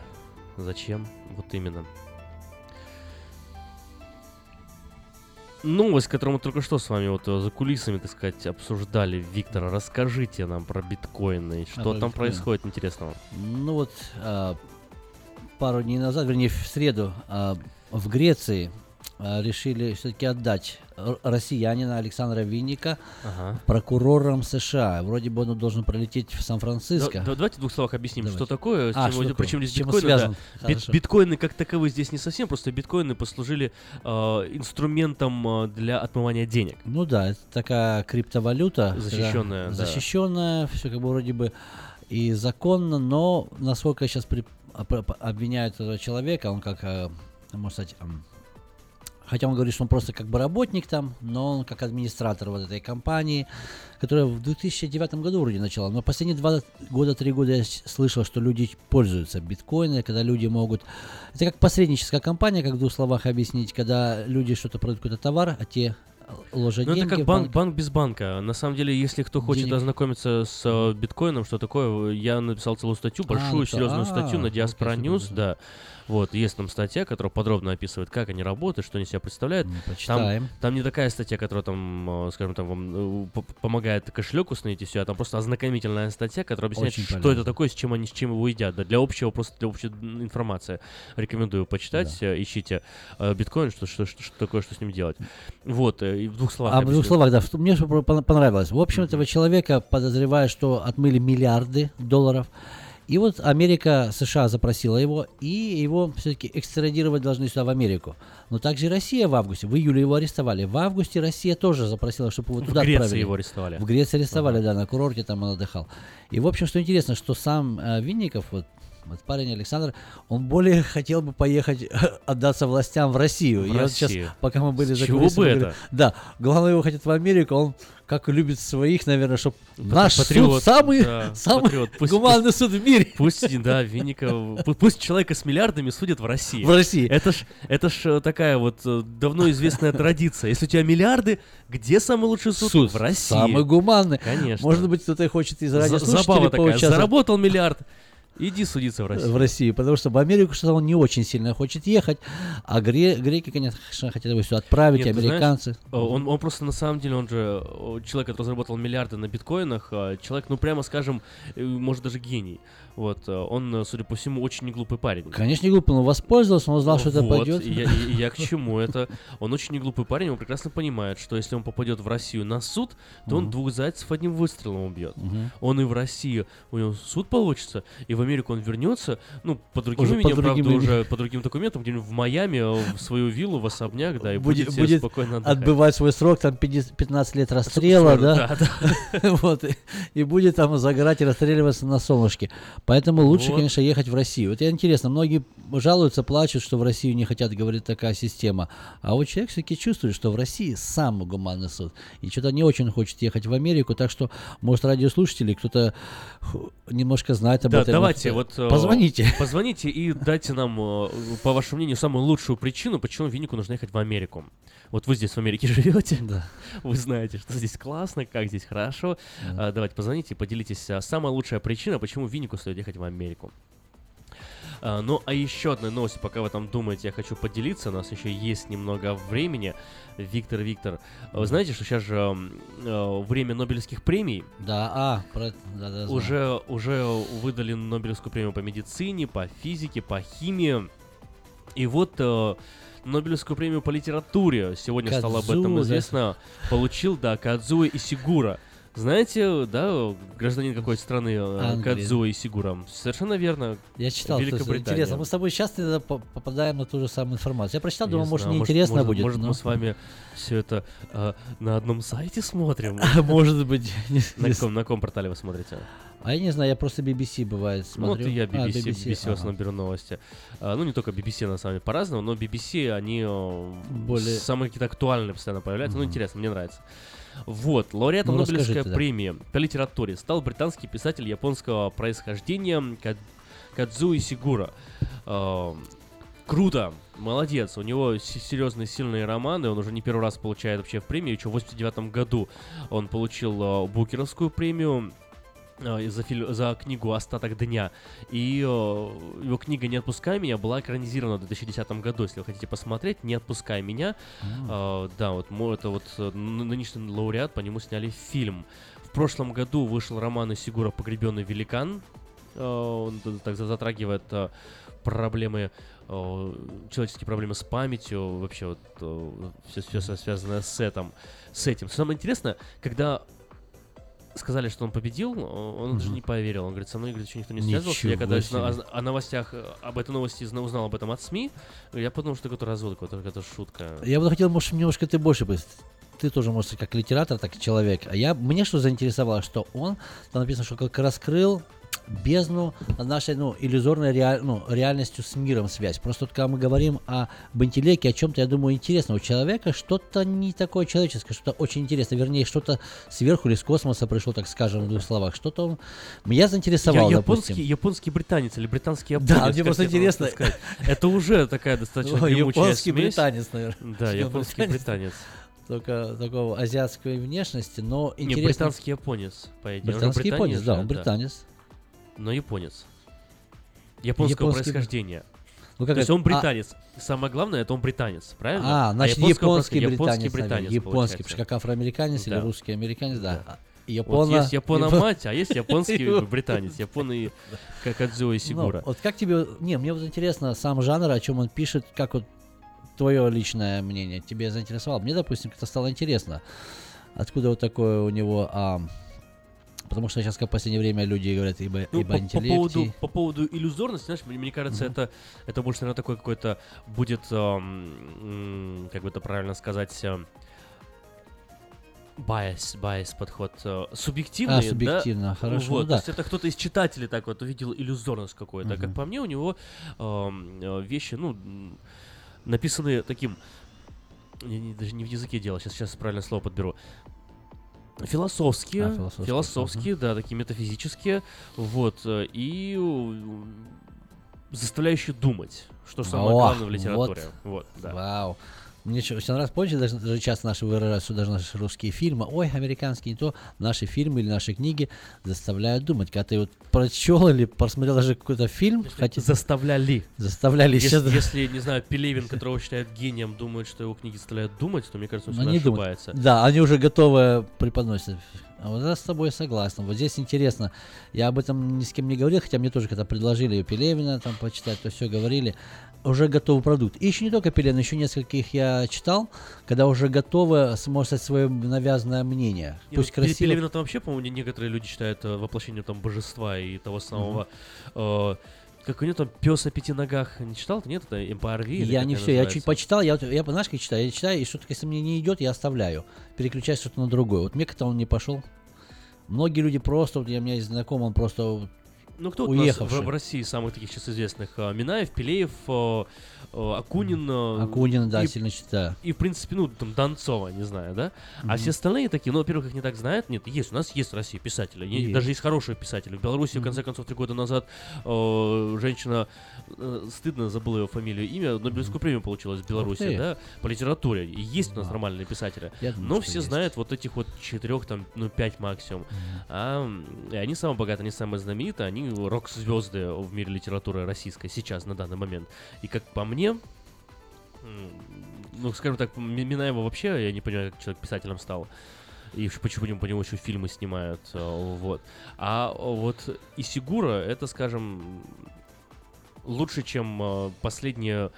[SPEAKER 5] Зачем? Вот именно. Новость, которую мы только что с вами вот э, за кулисами, так сказать, обсуждали. Виктор, расскажите нам про биткоины. Что
[SPEAKER 6] про
[SPEAKER 5] там
[SPEAKER 6] биткоины.
[SPEAKER 5] происходит интересного?
[SPEAKER 6] Ну вот а, пару дней назад, вернее в среду, а, в Греции э, решили все-таки отдать россиянина Александра Винника
[SPEAKER 5] Ага.
[SPEAKER 6] прокурорам США. Вроде бы он должен пролететь в Сан-Франциско.
[SPEAKER 5] Да- да- давайте в двух словах объясним,
[SPEAKER 6] Давайте.
[SPEAKER 5] что такое,
[SPEAKER 6] А,
[SPEAKER 5] чем,
[SPEAKER 6] что такое?
[SPEAKER 5] причем здесь
[SPEAKER 6] чем он
[SPEAKER 5] биткоины. да. Бит- биткоины как таковые здесь не совсем, просто биткоины послужили э, инструментом э, для отмывания денег.
[SPEAKER 6] Ну да, это такая криптовалюта.
[SPEAKER 5] Защищенная, да.
[SPEAKER 6] Защищенная, все как бы вроде бы и законно, но насколько сейчас при- оп- обвиняют этого человека, он как, э, можно сказать, хотя он говорит, что он просто как бы работник там, но он как администратор вот этой компании, которая в 2009 году вроде начала, но последние два года, три года я слышал, что люди пользуются биткоином, когда люди могут... Это как посредническая компания, как в двух словах объяснить, когда люди что-то продают какой-то товар, а те ложат
[SPEAKER 5] Ну, это
[SPEAKER 6] деньги
[SPEAKER 5] как
[SPEAKER 6] в
[SPEAKER 5] банк, банк без банка. На самом деле, если кто хочет
[SPEAKER 6] Денег.
[SPEAKER 5] ознакомиться с э, биткоином, что такое, я написал целую статью, большую,
[SPEAKER 6] ну то-
[SPEAKER 5] серьезную
[SPEAKER 6] а,
[SPEAKER 5] статью на Diaspora News, да. Вот, есть там статья, которая подробно описывает, как они работают, что они себя представляют. Там,
[SPEAKER 6] почитаем.
[SPEAKER 5] там не такая статья, которая там, э, скажем, там вам э, помогает кошелек установить и все, а там просто ознакомительная статья, которая объясняет,
[SPEAKER 6] Очень
[SPEAKER 5] что
[SPEAKER 6] полезно.
[SPEAKER 5] это такое, с чем они, с чем его едят. Да, для общего, просто для общей информации. Рекомендую почитать, э, ищите биткоин, что, что, что, что такое, что с ним делать. Вот, и в двух словах.
[SPEAKER 6] А в двух словах, да, что мне что понравилось. В общем, этого человека подозревают, что отмыли миллиарды долларов. И вот Америка, США запросила его, и его все-таки экстрадировать должны сюда, в Америку. Но также Россия в августе. В июле его арестовали. В августе Россия тоже запросила, чтобы его
[SPEAKER 5] В
[SPEAKER 6] туда
[SPEAKER 5] Греции
[SPEAKER 6] отправили.
[SPEAKER 5] его арестовали.
[SPEAKER 6] В Греции арестовали, да, на курорте там он отдыхал. И, в общем, что интересно, что сам э, Винников, вот, вот парень Александр, он более хотел бы поехать [LAUGHS] отдаться властям в Россию.
[SPEAKER 5] В
[SPEAKER 6] Я вот сейчас,
[SPEAKER 5] Россию.
[SPEAKER 6] пока мы были за
[SPEAKER 5] чего бы
[SPEAKER 6] говорю,
[SPEAKER 5] это?
[SPEAKER 6] Да, главное его хотят в Америку, он как любит своих, наверное, чтобы наш
[SPEAKER 5] Патриот,
[SPEAKER 6] суд самый,
[SPEAKER 5] да, [LAUGHS]
[SPEAKER 6] самый
[SPEAKER 5] патриот. Пусть-
[SPEAKER 6] гуманный
[SPEAKER 5] пусть-
[SPEAKER 6] суд в мире.
[SPEAKER 5] Пусть, да, Винников, пу- пусть человека с миллиардами судят в России.
[SPEAKER 6] В России.
[SPEAKER 5] Это ж, это ж э, такая вот э, давно известная традиция. Если у тебя миллиарды, где самый лучший суд?
[SPEAKER 6] Суд
[SPEAKER 5] в России.
[SPEAKER 6] Самый гуманный.
[SPEAKER 5] Конечно.
[SPEAKER 6] Может быть, кто-то хочет из радиослушателей
[SPEAKER 5] Забава такая.
[SPEAKER 6] поучаствовать.
[SPEAKER 5] Заработал миллиард. Иди судиться в России.
[SPEAKER 6] в Россию, потому что в Америку что-то он не очень сильно хочет ехать, а гре- греки, конечно, хотят его все отправить,
[SPEAKER 5] Нет, ты знаешь,
[SPEAKER 6] американцы.
[SPEAKER 5] э, он, он просто на самом деле, он же э, человек, который разработал миллиарды на биткоинах, э, человек, ну прямо скажем, э, может даже гений. Вот, э, он, э, судя по всему, очень неглупый парень.
[SPEAKER 6] Конечно, не глупо, но воспользовался, он знал, что это
[SPEAKER 5] Вот,
[SPEAKER 6] пойдет.
[SPEAKER 5] и Я, я к чему это? Он очень неглупый парень, он прекрасно понимает, что если он попадет в Россию на суд, то он двух зайцев одним выстрелом убьет. Он и в России, у него суд получится, и в Америку он вернется, ну, по другим
[SPEAKER 6] Уже по
[SPEAKER 5] именем,
[SPEAKER 6] другим
[SPEAKER 5] правда,
[SPEAKER 6] именем.
[SPEAKER 5] уже по другим документам, где-нибудь в Майами, э, в свою виллу, в особняк, да, и будет,
[SPEAKER 6] будет,
[SPEAKER 5] спокойно отдыхать.
[SPEAKER 6] отбывать свой срок, там 50 15 лет расстрела, да?
[SPEAKER 5] да, [LAUGHS]
[SPEAKER 6] вот, и, и будет там загорать и расстреливаться на солнышке. Поэтому лучше,
[SPEAKER 5] Вот.
[SPEAKER 6] конечно, ехать в Россию. Вот и интересно, многие жалуются, плачут, что в Россию не хотят, говорит такая система. А вот человек все-таки чувствует, что в России самый гуманный суд. И что-то не очень хочет ехать в Америку, так что, может, радиослушатели, кто-то немножко знает об
[SPEAKER 5] Да,
[SPEAKER 6] этом.
[SPEAKER 5] давайте, вот... э,
[SPEAKER 6] Позвоните. [LAUGHS]
[SPEAKER 5] Позвоните и дайте нам, э, по вашему мнению, самую лучшую причину, почему Виннику нужно ехать в Америку. Вот вы здесь в Америке [LAUGHS] живете,
[SPEAKER 6] Да.
[SPEAKER 5] вы знаете, что здесь классно, как здесь хорошо.
[SPEAKER 6] Да.
[SPEAKER 5] А, Давайте позвоните и поделитесь. а, Самая лучшая причина, почему Виннику стоит ехать в Америку. А, Ну, а еще одна новость, пока вы там думаете, я хочу поделиться, у нас еще есть немного времени. Виктор, Виктор, вы знаете, что сейчас же э, время Нобелевских премий,
[SPEAKER 6] Да, а, про, да, да, знаю.
[SPEAKER 5] уже, уже выдали Нобелевскую премию по медицине, по физике, по химии. И вот э, Нобелевскую премию по литературе, сегодня стало об этом
[SPEAKER 6] Кадзуо, да?
[SPEAKER 5] известно, получил, да, Кадзуэ Исигура. Знаете, да, гражданин какой страны э,
[SPEAKER 6] Англии.
[SPEAKER 5] Кадзуэ Исигура? Совершенно верно.
[SPEAKER 6] Я читал,
[SPEAKER 5] Великобритания.
[SPEAKER 6] интересно. Мы с тобой часто попадаем на ту же самую информацию. Я прочитал,
[SPEAKER 5] Не
[SPEAKER 6] думаю, может, неинтересно
[SPEAKER 5] может,
[SPEAKER 6] будет.
[SPEAKER 5] Может,
[SPEAKER 6] но-
[SPEAKER 5] мы с вами все это э, на одном сайте смотрим? [LAUGHS]
[SPEAKER 6] А, может быть.
[SPEAKER 5] На каком, на каком портале вы смотрите?
[SPEAKER 6] А я не знаю, я просто BBC бывает
[SPEAKER 5] Ну, Вот
[SPEAKER 6] смотрю.
[SPEAKER 5] и я
[SPEAKER 6] А,
[SPEAKER 5] BBC, BBC, в основном беру новости. А, ну, не только BBC, на самом деле, по-разному, но BBC, они э,
[SPEAKER 6] Более-
[SPEAKER 5] самые какие-то актуальные постоянно появляются. Ну, интересно, мне нравится. Вот, лауреатом
[SPEAKER 6] Ну,
[SPEAKER 5] Нобелевской премии по литературе стал британский писатель японского происхождения Кад- Кадзуи Сигура. Э, Круто, молодец. У него серьезные, сильные романы. Он уже не первый раз получает вообще премию. Еще в 89 году он получил э, Букеровскую премию за, фильм, за книгу «Остаток дня». И э, его книга «Не отпускай меня» была экранизирована в 2010 году. Если вы хотите посмотреть, «Не отпускай меня». Э, да, вот это вот э, нынешний лауреат, по нему сняли фильм. В прошлом году вышел роман из Сигура «Погребенный великан». э, он так за- затрагивает э, проблемы, э, человеческие проблемы с памятью, вообще вот все, все связанное с этим, с этим. Самое интересное, когда сказали, что он победил, он даже
[SPEAKER 6] Мгм.
[SPEAKER 5] не поверил. Он говорит, со мной говорит, еще никто не связывался. Я когда
[SPEAKER 6] себе.
[SPEAKER 5] о, о новостях, об этой новости зна- узнал об этом от СМИ, я подумал, что какой-то развод, какой-то, какая-то шутка.
[SPEAKER 6] Я бы хотел, может, немножко ты больше бы. Ты тоже, может, как литератор, так и человек. А я, мне что заинтересовало, что он, там написано, что как раскрыл бездну нашей, ну, иллюзорной реаль, ну, реальностью с миром связь. Просто вот, когда мы говорим о, об интеллекте, о чем-то, я думаю, интересно. У человека что-то не такое человеческое, что-то очень интересное. Вернее, что-то сверху или с космоса пришло, так скажем, в двух словах. Что-то он... Меня заинтересовало,
[SPEAKER 5] Я-
[SPEAKER 6] допустим.
[SPEAKER 5] японский, японский британец или британский
[SPEAKER 6] Да,
[SPEAKER 5] японец.
[SPEAKER 6] мне
[SPEAKER 5] как
[SPEAKER 6] просто интересно.
[SPEAKER 5] Это уже такая достаточно гремучая
[SPEAKER 6] японский
[SPEAKER 5] смесь.
[SPEAKER 6] британец, наверное.
[SPEAKER 5] Да, японский британец.
[SPEAKER 6] Только такого азиатской внешности, но
[SPEAKER 5] Не,
[SPEAKER 6] интересно...
[SPEAKER 5] британский японец, по идее.
[SPEAKER 6] Британский японец, да, он британец.
[SPEAKER 5] Но японец. Японского
[SPEAKER 6] Японский-
[SPEAKER 5] происхождения.
[SPEAKER 6] Ну, как
[SPEAKER 5] То есть
[SPEAKER 6] это?
[SPEAKER 5] он британец. Самое главное, это он британец, правильно?
[SPEAKER 6] А, значит,
[SPEAKER 5] японского
[SPEAKER 6] японский британец.
[SPEAKER 5] Японский
[SPEAKER 6] наверное.
[SPEAKER 5] британец,
[SPEAKER 6] Японский, потому что как афроамериканец или
[SPEAKER 5] Да.
[SPEAKER 6] русский американец, да. А
[SPEAKER 5] Вот
[SPEAKER 6] Япона...
[SPEAKER 5] есть япона
[SPEAKER 6] Япон-
[SPEAKER 5] мать, а есть японский [LAUGHS] британец. Япон и как Адзуо и Сигура.
[SPEAKER 6] Ну, вот как тебе... Не, мне вот интересно сам жанр, о чем он пишет, как вот твое личное мнение тебе заинтересовало. Мне, допустим, как-то стало интересно, откуда вот такое у него... а, Потому что сейчас, как в последнее время люди говорят ибо,
[SPEAKER 5] Ну,
[SPEAKER 6] ибо
[SPEAKER 5] по, по поводу, по поводу иллюзорности, знаешь, мне, мне кажется, это, это больше, наверное, такой какой-то будет, эм, как бы это правильно сказать, эм, bias, bias подход, э, субъективный,
[SPEAKER 6] А,
[SPEAKER 5] да?
[SPEAKER 6] субъективно, хорошо,
[SPEAKER 5] Вот,
[SPEAKER 6] ну да.
[SPEAKER 5] То есть это кто-то из читателей так вот увидел иллюзорность какую-то. Как
[SPEAKER 6] Мгм.
[SPEAKER 5] по мне, у него э, вещи, ну, написаны таким, не- не- даже не в языке дело, сейчас, сейчас правильное слово подберу. Философские,
[SPEAKER 6] А, философские,
[SPEAKER 5] философские, да, такие метафизические, вот, э, и заставляющие думать, что самое
[SPEAKER 6] О,
[SPEAKER 5] главное в литературе.
[SPEAKER 6] вот.
[SPEAKER 5] Вот, да.
[SPEAKER 6] Вау. Мне все нравится, помните, даже, даже часто наши выражают, что даже наши русские фильмы, ой, американские не то, наши фильмы или наши книги заставляют думать. Когда ты вот прочел или посмотрел даже какой-то фильм, хотя...
[SPEAKER 5] Заставляли.
[SPEAKER 6] Заставляли.
[SPEAKER 5] Если,
[SPEAKER 6] сейчас-
[SPEAKER 5] если, не знаю, Пелевин, которого считают гением, думает, что его книги заставляют думать, то мне кажется, он сильно
[SPEAKER 6] они думают.
[SPEAKER 5] ошибается.
[SPEAKER 6] Да, они уже готовы преподносят. А вот я с тобой согласен. Вот здесь интересно. Я об этом ни с кем не говорил, хотя мне тоже когда предложили Пелевина там почитать, то все говорили. Уже готовый продукт. И еще не только Пелевина, еще нескольких я читал, когда уже готовы, можно свое навязанное мнение.
[SPEAKER 5] И
[SPEAKER 6] Пусть
[SPEAKER 5] вот Пе-
[SPEAKER 6] красиво.
[SPEAKER 5] Пелевина там вообще, по-моему, не- некоторые люди считают э, воплощением там божества и того самого. э, как у него там пес о пяти ногах не читал? Нет, это Empire V
[SPEAKER 6] Я не все, я
[SPEAKER 5] называется?
[SPEAKER 6] чуть почитал, я, я знаешь, как читаю, я читаю, и что-то, если мне не идет, я оставляю. Переключаюсь что-то на другое. Вот мне как-то он не пошел. Многие люди просто, вот я, у меня есть знакомый, он просто
[SPEAKER 5] Ну кто вот у нас в, в России самых таких сейчас известных? Э, Минаев, Пелеев, э, э, Акунин.
[SPEAKER 6] Акунин, да,
[SPEAKER 5] и-
[SPEAKER 6] сильно читаю.
[SPEAKER 5] И, в принципе, ну, там, Донцова, не знаю, да? А
[SPEAKER 6] Мгм.
[SPEAKER 5] все остальные такие, ну, во-первых, их не так знают. Нет, есть, у нас есть в России писатели.
[SPEAKER 6] Есть.
[SPEAKER 5] Даже есть хорошие писатели. В Беларуси, в конце концов, три года назад э, женщина, э, стыдно забыла ее фамилию, имя, Нобелевскую премию получила из Беларуси, да, по литературе. И есть у нас нормальные писатели.
[SPEAKER 6] Я думаю,
[SPEAKER 5] Но все
[SPEAKER 6] есть.
[SPEAKER 5] знают вот этих вот четырех, там, ну, пять максимум. А, м, и они самые богатые, они самые знаменитые, они рок-звезды в мире литературы российской сейчас, на данный момент. И как по мне, ну, скажем так, Ми- Минаева вообще, я не понимаю, как человек писателем стал. И почему по нему еще фильмы снимают, э, вот. А вот Исигура, это, скажем, лучше, чем э, последние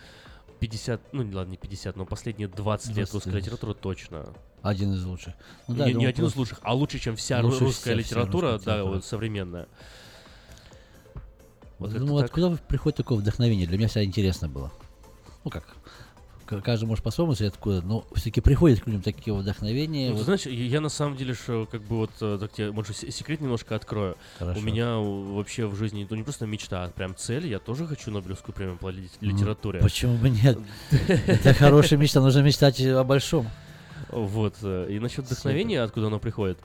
[SPEAKER 5] 50, ну, ладно, не 50, но последние 20 лет
[SPEAKER 6] 20
[SPEAKER 5] русской
[SPEAKER 6] лет.
[SPEAKER 5] литературы точно.
[SPEAKER 6] Один из лучших. Ну
[SPEAKER 5] не,
[SPEAKER 6] да,
[SPEAKER 5] не
[SPEAKER 6] думаю,
[SPEAKER 5] один из лучших, а лучше, чем вся
[SPEAKER 6] Лучше
[SPEAKER 5] русская
[SPEAKER 6] вся
[SPEAKER 5] литература,
[SPEAKER 6] русская
[SPEAKER 5] да,
[SPEAKER 6] литература.
[SPEAKER 5] вот современная. Вот
[SPEAKER 6] ну,
[SPEAKER 5] так.
[SPEAKER 6] откуда приходит такое вдохновение? Для меня всегда интересно было. Ну как, каждый может по-своему сказать, откуда, но все-таки приходит к людям такие вдохновения.
[SPEAKER 5] Ну,
[SPEAKER 6] вот.
[SPEAKER 5] знаешь, я, на самом деле, что как бы вот, э, так тебе, может, се- секрет немножко открою.
[SPEAKER 6] Хорошо.
[SPEAKER 5] У меня вообще в жизни, ну не просто мечта, а прям цель. Я тоже хочу Нобелевскую премию по ли- литературе.
[SPEAKER 6] Почему бы нет? [LAUGHS] Это хорошая мечта, нужно мечтать о большом.
[SPEAKER 5] Вот. э, И насчет вдохновения, откуда оно приходит.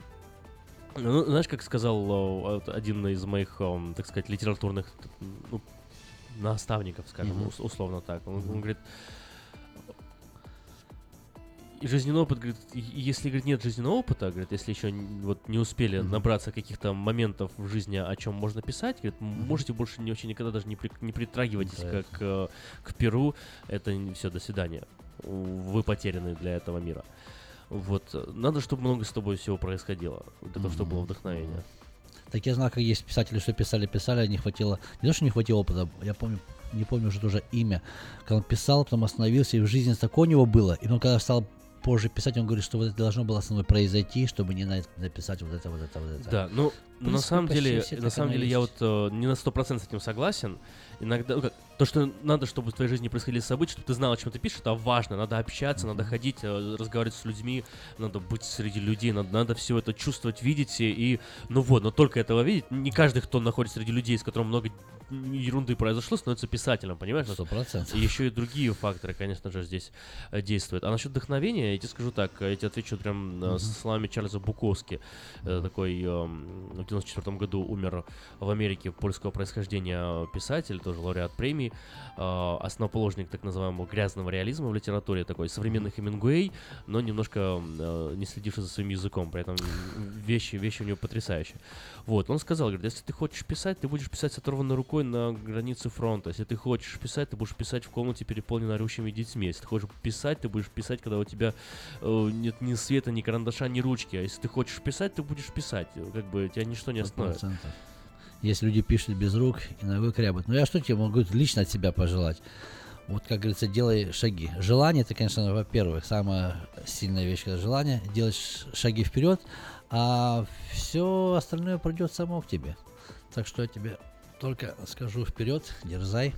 [SPEAKER 5] Ну, знаешь, как сказал э, один из моих, эм, так сказать, литературных ну, наставников, скажем, ус- условно так. Он, он говорит, и жизненный опыт, говорит, если, говорит, нет жизненного опыта, говорит, если еще вот не успели
[SPEAKER 6] Мгм.
[SPEAKER 5] набраться каких-то моментов в жизни, о чем можно писать, говорит, м, можете больше не, вообще никогда даже не, при- не притрагивайтесь
[SPEAKER 6] Да.
[SPEAKER 5] как э, к перу, это все, до свидания. Вы потеряны для этого мира. Вот. э, Надо, чтобы много с тобой всего происходило, для того, чтобы было вдохновение.
[SPEAKER 6] Так я знал, как есть писатели, что писали, писали, а не хватило, не то, что не хватило опыта, я помню, не помню уже тоже имя, когда он писал, потом остановился, и в жизни такое у него было, и он когда стал позже писать, он говорит, что вот это должно было со мной произойти, чтобы не на- написать вот это, вот это, вот это.
[SPEAKER 5] Да, ну,
[SPEAKER 6] В
[SPEAKER 5] на
[SPEAKER 6] принципе,
[SPEAKER 5] самом деле, на самом деле я
[SPEAKER 6] есть.
[SPEAKER 5] вот э, не на 100% с этим согласен. Иногда, ну, как, то, что надо, чтобы в твоей жизни происходили события, чтобы ты знал, о чем ты пишешь, это важно. Надо общаться, надо ходить, э, разговаривать с людьми, надо быть среди людей, надо, надо все это чувствовать, видеть. И, ну вот, но только этого видеть. Не каждый, кто находится среди людей, с которым много ерунды произошло, становится писателем, понимаешь?
[SPEAKER 6] Сто процентов.
[SPEAKER 5] Еще и другие факторы, конечно же, здесь э, действуют. А насчет вдохновения, я тебе скажу так, я тебе отвечу прям э,
[SPEAKER 6] Мгм.
[SPEAKER 5] с словами Чарльза Буковски. Такой в 94 году умер в Америке польского происхождения писатель, тоже лауреат премии, э, основоположник так называемого грязного реализма в литературе, такой современный Хемингуэй, но немножко э, не следивший за своим языком, при этом вещи, вещи у него потрясающие. Вот, он сказал, говорит, если ты хочешь писать, ты будешь писать с оторванной рукой на границе фронта. Если ты хочешь писать, ты будешь писать в комнате, переполненной орущими детьми. Если ты хочешь писать, ты будешь писать, когда у тебя э, нет ни света, ни карандаша, ни ручки. А если ты хочешь писать, ты будешь писать. Как бы тебя ничто не остановит.
[SPEAKER 6] процентов. Есть люди пишут без рук и ногой крябают. Ну я что тебе могу лично от себя пожелать? Вот, как говорится, делай шаги. Желание, это, конечно, во-первых, самая сильная вещь, когда желание. Делать ш- шаги вперед, а все остальное придет само к тебе. Так что я тебе только скажу вперед, дерзай.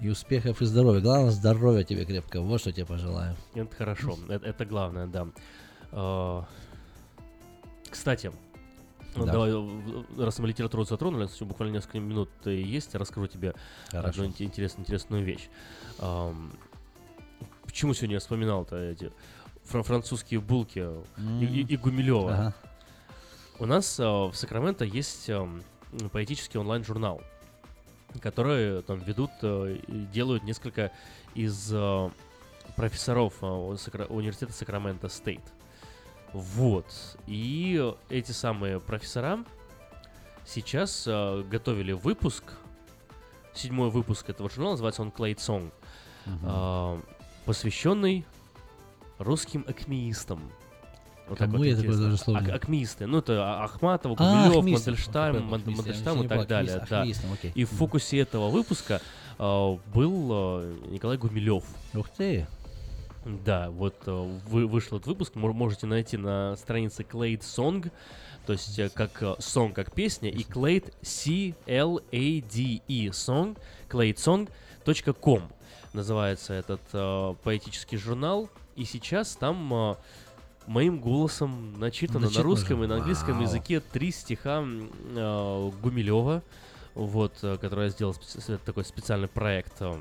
[SPEAKER 6] И успехов, и здоровья. Главное, здоровья тебе крепко. Вот что тебе пожелаю.
[SPEAKER 5] Это хорошо. Это, это главное, да. Э, Кстати,
[SPEAKER 6] Да.
[SPEAKER 5] давай, раз мы литературу затронули, еще буквально несколько минут э, есть, я расскажу тебе
[SPEAKER 6] Хорошо.
[SPEAKER 5] одну инте- интересную, интересную вещь. Почему сегодня я вспоминал-то эти фра- французские булки и, и- и Гумилева?
[SPEAKER 6] Ага.
[SPEAKER 5] У нас а, в Сакраменто есть поэтический онлайн-журнал, который там ведут э, и делают несколько из э, профессоров э, Сакра- университета Сакраменто Стейт. Вот. И эти самые профессора сейчас э, готовили выпуск. Седьмой выпуск этого журнала, называется он Clade Song, а, посвященный русским акмеистам. Вот
[SPEAKER 6] Кому
[SPEAKER 5] вот
[SPEAKER 6] я такое даже слово не-
[SPEAKER 5] акмеисты. Ну, это А- Ахматова,
[SPEAKER 6] А,
[SPEAKER 5] Гумилев,
[SPEAKER 6] Ахмистов.
[SPEAKER 5] Мандельштам, Мандельштам и так далее.
[SPEAKER 6] Ахмист,
[SPEAKER 5] Да.
[SPEAKER 6] Ахмистом, окей.
[SPEAKER 5] И в фокусе этого выпуска а, был а, Николай Гумилев.
[SPEAKER 6] Ух ты!
[SPEAKER 5] Да, вот э, вы, вышел этот выпуск, мо- можете найти на странице Clade Song, то есть э, как э, song, как песня, и Clade C-L-A-D-E song, cladesong.com называется этот э, поэтический журнал, и сейчас там э, моим голосом начитано на
[SPEAKER 6] Начитано
[SPEAKER 5] русском
[SPEAKER 6] же.
[SPEAKER 5] и на английском
[SPEAKER 6] Вау.
[SPEAKER 5] языке три стиха э, Гумилева, вот, э, который я сделал специ- такой специальный проект э,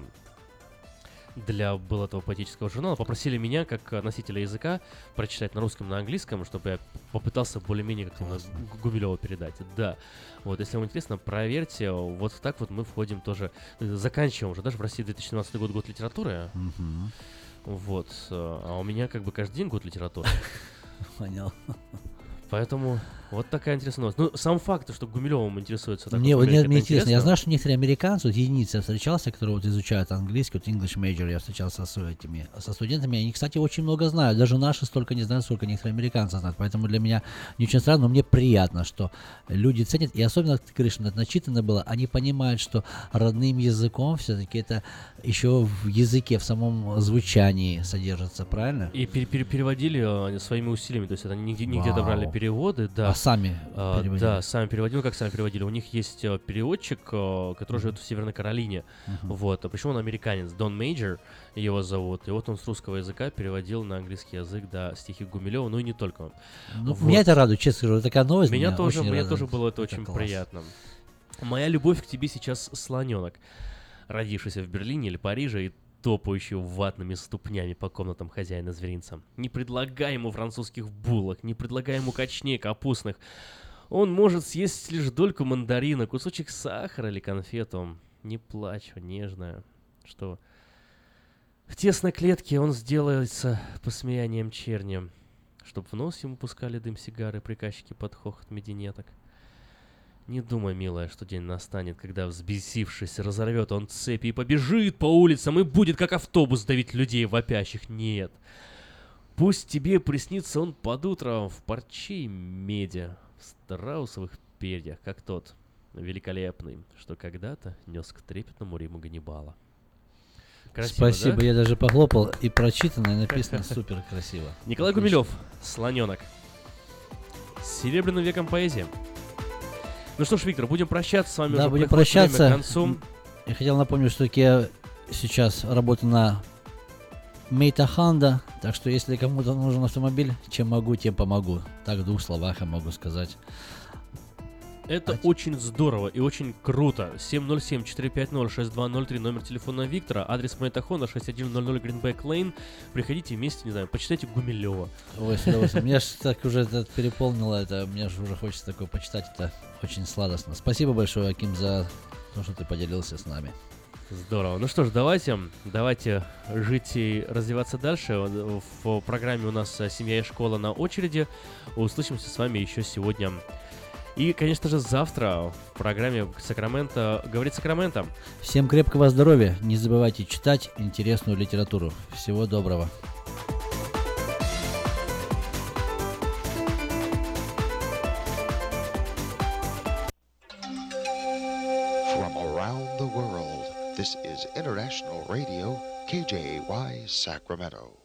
[SPEAKER 5] для был этого поэтического журнала. Попросили меня, как э, носителя языка, прочитать на русском, на английском, чтобы я попытался более-менее как-то на Гу- Гумилева передать. Да. Вот, если вам интересно, проверьте. Вот так вот мы входим тоже, э, заканчиваем уже, даже в России 2017 год, год литературы. Вот. э, А у меня как бы каждый день год литературы. [LAUGHS]
[SPEAKER 6] Понял.
[SPEAKER 5] Поэтому вот такая интересная новость. Ну, сам факт, что Гумилевым интересуется так
[SPEAKER 6] Мне,
[SPEAKER 5] вот
[SPEAKER 6] мне, мне интересно, я знаю, что некоторые американцы, вот единицы я встречался, которые вот изучают английский, вот English Major, я встречался с этими, со студентами, они, кстати, очень много знают, даже наши столько не знают, сколько некоторые американцы знают, поэтому для меня не очень странно, но мне приятно, что люди ценят, и особенно, ты говоришь, на- начитано было, они понимают, что родным языком все-таки это еще в языке, в самом звучании содержится, правильно?
[SPEAKER 5] И пере- пере- переводили э, своими усилиями, то есть это нигде, нигде не
[SPEAKER 6] брали
[SPEAKER 5] переводы, да.
[SPEAKER 6] Сами переводили?
[SPEAKER 5] Да, сами переводили. Как сами переводили? У них есть э, переводчик, э, который живет в Северной Каролине.
[SPEAKER 6] Мгм.
[SPEAKER 5] Вот. А причем он американец. Дон Мейджор его зовут. И вот он с русского языка переводил на английский язык, да, стихи Гумилева, ну и не только.
[SPEAKER 6] Ну,
[SPEAKER 5] Вот.
[SPEAKER 6] Меня это радует, честно скажу, такая новость
[SPEAKER 5] Меня, тоже,
[SPEAKER 6] очень
[SPEAKER 5] мне
[SPEAKER 6] радует.
[SPEAKER 5] тоже было это,
[SPEAKER 6] Это
[SPEAKER 5] очень
[SPEAKER 6] класс.
[SPEAKER 5] приятно. Моя любовь к тебе сейчас слоненок, родившийся в Берлине или Париже и топающий ватными ступнями по комнатам хозяина зверинца. Не предлагай ему французских булок, не предлагай ему качней капустных. Он может съесть лишь дольку мандарина, кусочек сахара или конфету. Не плачь, нежная. Что? В тесной клетке он сделается посмеянием черни, чтоб в нос ему пускали дым сигары приказчики под хохот мединеток. Не думай, милая, что день настанет, когда, взбесившись, разорвет он цепи и побежит по улицам и будет, как автобус, давить людей вопящих. Нет. Пусть тебе приснится он под утро в парче и меди, в страусовых перьях, как тот великолепный, что когда-то нес к трепетному Риму Ганнибала. Красиво,
[SPEAKER 6] Спасибо,
[SPEAKER 5] да?
[SPEAKER 6] я даже похлопал, и прочитано, и написано супер красиво.
[SPEAKER 5] Николай Гумилев, Слоненок. С серебряным веком поэзии. Ну что ж, Виктор, будем прощаться с вами
[SPEAKER 6] Да, будем
[SPEAKER 5] приходит время
[SPEAKER 6] прощаться.
[SPEAKER 5] к концу.
[SPEAKER 6] Я хотел напомнить, что я сейчас работаю на Мейта Ханда, так что если кому-то нужен автомобиль, чем могу, тем помогу. Так в двух словах я могу сказать.
[SPEAKER 5] Это очень здорово и очень круто. 707-450-6203, номер телефона Виктора, адрес Майтахона 6100 Greenback Lane. Приходите вместе, не знаю, почитайте Гумилева.
[SPEAKER 6] Ой, с удовольствием. Меня ж так уже это переполнило это, мне же уже хочется такое почитать, это очень сладостно. Спасибо большое, Аким, за то, что ты поделился с нами.
[SPEAKER 5] Здорово. Ну что ж, давайте, давайте жить и развиваться дальше. В в программе у нас э, «Семья и школа» на очереди. Услышимся с вами еще сегодня. И, конечно же, завтра в программе Сакраменто говорит Сакраменто.
[SPEAKER 6] Всем крепкого здоровья, не забывайте читать интересную литературу. Всего доброго.
[SPEAKER 12] From around the world, this is International Radio, KJY Sacramento.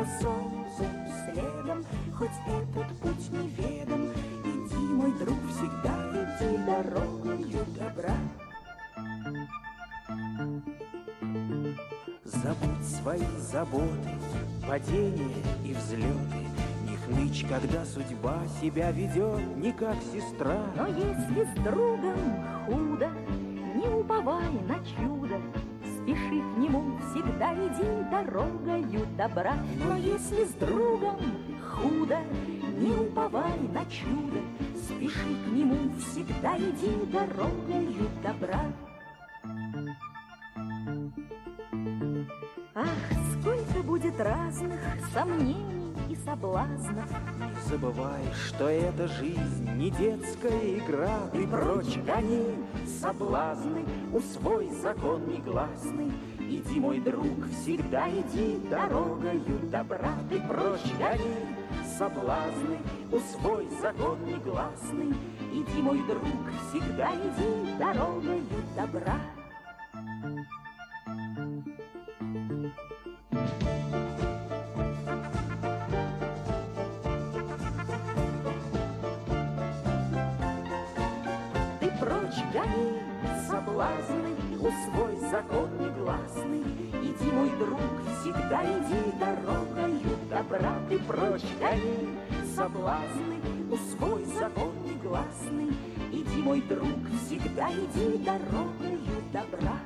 [SPEAKER 13] За солнцем следом, хоть этот путь неведом. Иди, мой друг, всегда иди дорогою добра.
[SPEAKER 14] Забудь свои заботы, падения и взлеты, Не хнычь
[SPEAKER 13] когда судьба себя ведет не как сестра.
[SPEAKER 11] Но если с другом худо, не уповай на чудо, Спеши к нему, всегда иди дорогою добра. Но если с другом худо, не уповай на чудо, Спеши к нему, всегда иди дорогою добра. Ах, сколько будет разных сомнений соблазнов,
[SPEAKER 13] забывай, что эта жизнь не детская игра. Ты прочь гони соблазны, усвой закон негласный. Иди, мой друг, всегда иди дорогою добра. Ты прочь гони соблазны, усвой закон негласный. Иди, мой друг, всегда иди дорогою добра. Прочь гони соблазны, усвой закон негласный. Иди, мой друг, всегда иди дорогою добра.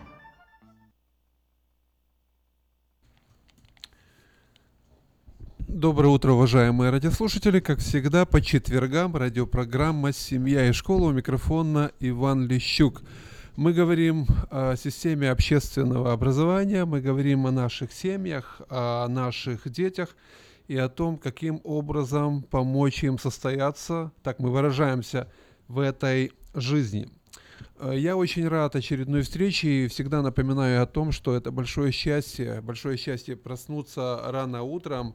[SPEAKER 15] Доброе утро, уважаемые радиослушатели. Как всегда, по четвергам радиопрограмма «Семья и школа» у микрофона Иван Лещук. Мы говорим о системе общественного образования, мы говорим о наших семьях, о наших детях и о том, каким образом помочь им состояться, так мы выражаемся, в этой жизни. Э, Я очень рад очередной встрече и всегда напоминаю о том, что это большое счастье, большое счастье проснуться рано утром,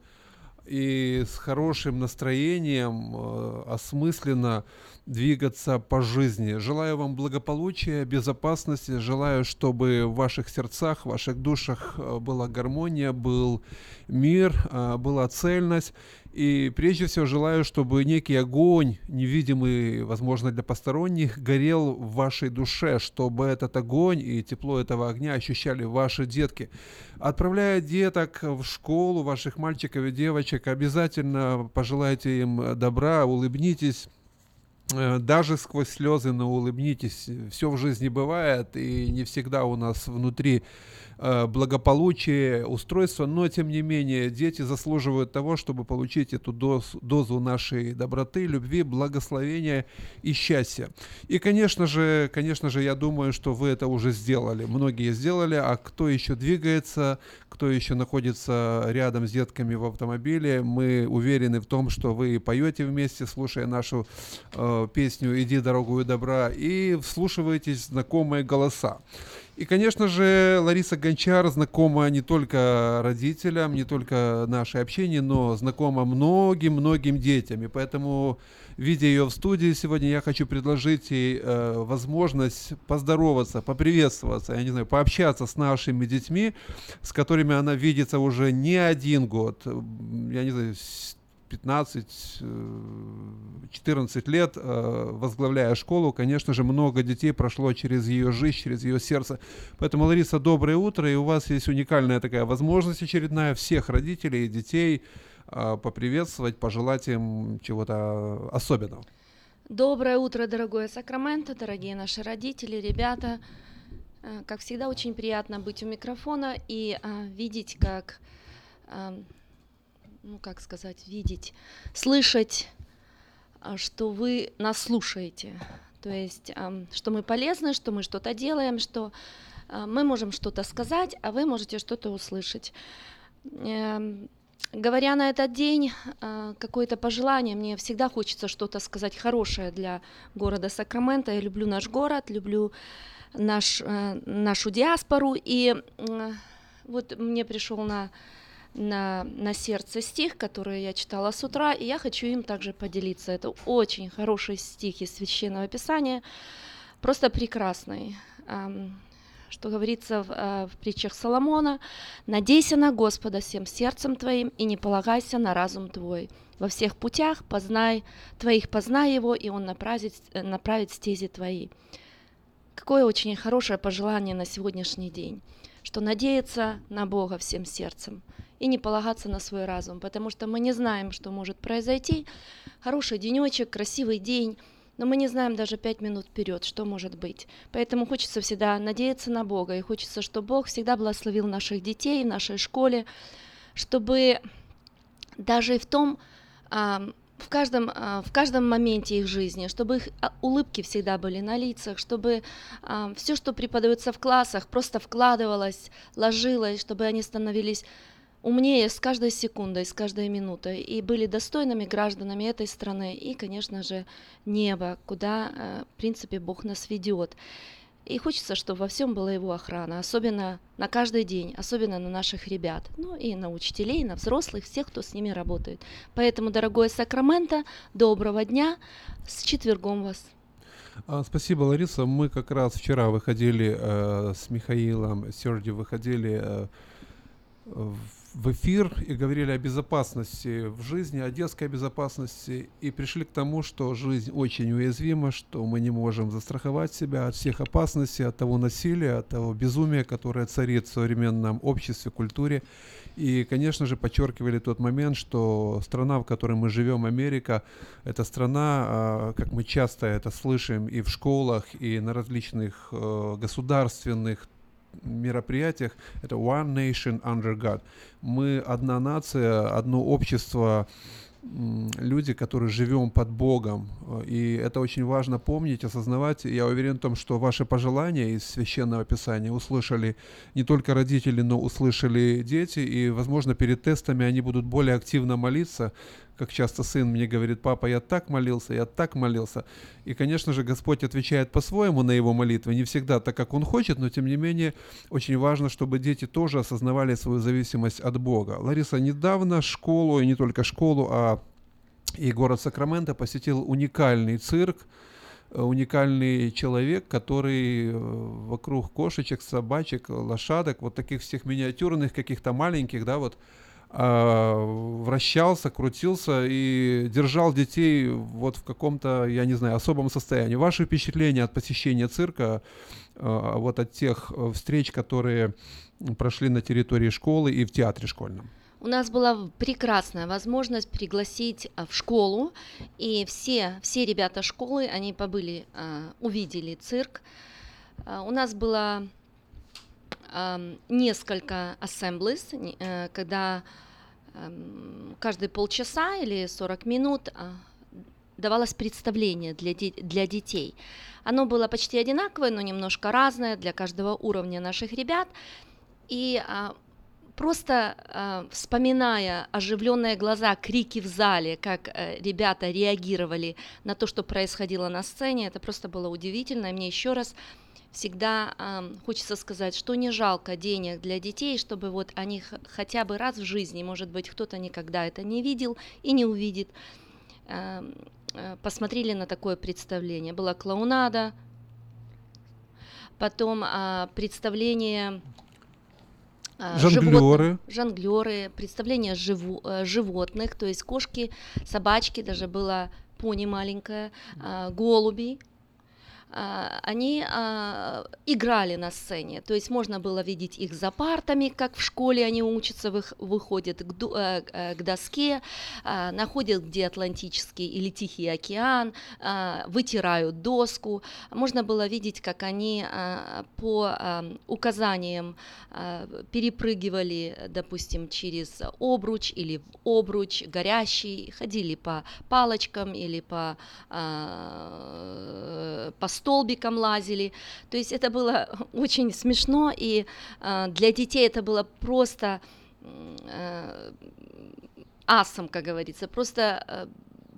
[SPEAKER 15] и с хорошим настроением, э, осмысленно двигаться по жизни. Желаю вам благополучия, безопасности, желаю, чтобы в ваших сердцах, в ваших душах э, была гармония, был мир, э, была цельность. И прежде всего желаю, чтобы некий огонь, невидимый, возможно, для посторонних, горел в вашей душе, чтобы этот огонь и тепло этого огня ощущали ваши детки. Отправляя деток в школу, ваших мальчиков и девочек, обязательно пожелайте им добра, улыбнитесь, э, даже сквозь слезы, но улыбнитесь. Все в жизни бывает, и не всегда у нас внутри благополучие, устройство, но тем не менее дети заслуживают того, чтобы получить эту доз, дозу нашей доброты, любви, благословения и счастья. И, конечно же, конечно же, я думаю, что вы это уже сделали. Многие сделали, а кто еще двигается, кто еще находится рядом с детками в автомобиле, мы уверены в том, что вы поете вместе, слушая нашу э, песню «Иди дорогую добра» и вслушиваетесь знакомые голоса. И, конечно же, Лариса Гончар знакома не только родителям, не только нашей общине, но знакома многим-многим детям. И поэтому, видя ее в студии сегодня, я хочу предложить ей э, возможность поздороваться, поприветствоваться, я не знаю, пообщаться с нашими детьми, с которыми она видится уже не один год. Я не знаю, 15-14 лет, э, возглавляя школу, конечно же, много детей прошло через ее жизнь, через ее сердце. Поэтому, Лариса, доброе утро, и у вас есть уникальная такая возможность очередная всех родителей и детей э, поприветствовать, пожелать им чего-то особенного.
[SPEAKER 14] Доброе утро, дорогое Сакраменто, дорогие наши родители, ребята. Э, Как всегда, очень приятно быть у микрофона и а, видеть, как, ну как сказать, видеть, слышать, а, что вы нас слушаете. То есть, что мы полезны, что мы что-то делаем, что а, мы можем что-то сказать, а вы можете что-то услышать. Эм, Говоря на этот день а, какое-то пожелание, мне всегда хочется что-то сказать хорошее для города Сакраменто. Я люблю наш город, люблю наш, э, нашу диаспору. И вот мне пришел на, на, на сердце стих, который я читала с утра, и я хочу им также поделиться. Это очень хороший стих из Священного Писания, просто прекрасный. Что говорится в, э, в притчах Соломона, «Надейся на Господа всем сердцем твоим и не полагайся на разум твой. Во всех путях познай, твоих познай его, и он направит, э, направит стези твои». Какое очень хорошее пожелание на сегодняшний день, что надеяться на Бога всем сердцем и не полагаться на свой разум, потому что мы не знаем, что может произойти. Хороший денечек, красивый день, но мы не знаем даже пять минут вперед, что может быть. Поэтому хочется всегда надеяться на Бога, и хочется, чтобы Бог всегда благословил наших детей в нашей школе, чтобы даже в том, а, в каждом, а, в каждом моменте их жизни, чтобы их а, улыбки всегда были на лицах, чтобы все, что преподается в классах, просто вкладывалось, ложилось, чтобы они становились умнее с каждой секундой, с каждой минутой, и были достойными гражданами этой страны, и, конечно же, неба, куда, э, в принципе, Бог нас ведет. И хочется, чтобы во всем была его охрана, особенно на каждый день, особенно на наших ребят, ну и на учителей, на взрослых, всех, кто с ними работает. Поэтому, дорогое Сакраменто, доброго дня, с четвергом вас.
[SPEAKER 15] А, Спасибо, Лариса. Мы как раз вчера выходили э, с Михаилом Серди, выходили э, в в эфир и говорили о безопасности в жизни, о детской безопасности, и пришли к тому, что жизнь очень уязвима, что мы не можем застраховать себя от всех опасностей, от того насилия, от того безумия, которое царит в современном обществе, культуре. И, конечно же, подчеркивали тот момент, что страна, в которой мы живем, Америка, это страна, а, как мы часто это слышим и в школах, и на различных э, государственных мероприятиях, это One Nation Under God. Мы одна нация, одно общество, люди, которые живем под Богом. И это очень важно помнить, осознавать. Я уверен в том, что ваши пожелания из Священного Писания услышали не только родители, но услышали дети. И, возможно, перед тестами они будут более активно молиться, как часто сын мне говорит, папа, я так молился, я так молился. И, конечно же, Господь отвечает по-своему на его молитвы, не всегда так, как он хочет, но, тем не менее, очень важно, чтобы дети тоже осознавали свою зависимость от Бога. Лариса, недавно школу, и не только школу, а и город Сакраменто посетил уникальный цирк, э, уникальный человек, который э, вокруг кошечек, собачек, лошадок, вот таких всех миниатюрных, каких-то маленьких, да, вот вращался, крутился и держал детей вот в каком-то, я не знаю, особом состоянии. Ваши впечатления от посещения цирка, а, вот от тех э, встреч, которые прошли на территории школы и в театре школьном?
[SPEAKER 14] У нас была прекрасная возможность пригласить а, в школу, и все, все ребята школы, они побыли, увидели цирк. У нас было несколько assemblies, э, когда каждые полчаса или 40 минут а, давалось представление для, для детей. Оно было почти одинаковое, но немножко разное для каждого уровня наших ребят. И а, просто э, вспоминая оживленные глаза, крики в зале, как э, ребята реагировали на то, что происходило на сцене, это просто было удивительно. И мне еще раз всегда э, хочется сказать, что не жалко денег для детей, чтобы вот они хотя бы раз в жизни, может быть, кто-то никогда это не видел и не увидит, э, э, посмотрели на такое представление. Была клоунада, потом э, представление
[SPEAKER 15] Жонглеры.
[SPEAKER 14] Жонглеры, представление живу, животных, то есть кошки, собачки, даже была пони маленькая, голуби, а, они а, играли на сцене, то есть можно было видеть их за партами, как в школе они учатся, выходят к, э, э, доске, а, находят где Атлантический или Тихий океан, вытирают доску. Можно было видеть, как они по указаниям перепрыгивали, допустим, через обруч или в обруч горящий, ходили по палочкам или по, по столбиком лазили. То есть это было [LAUGHS] очень смешно, и э, для детей это было просто э, асом, как говорится, просто э,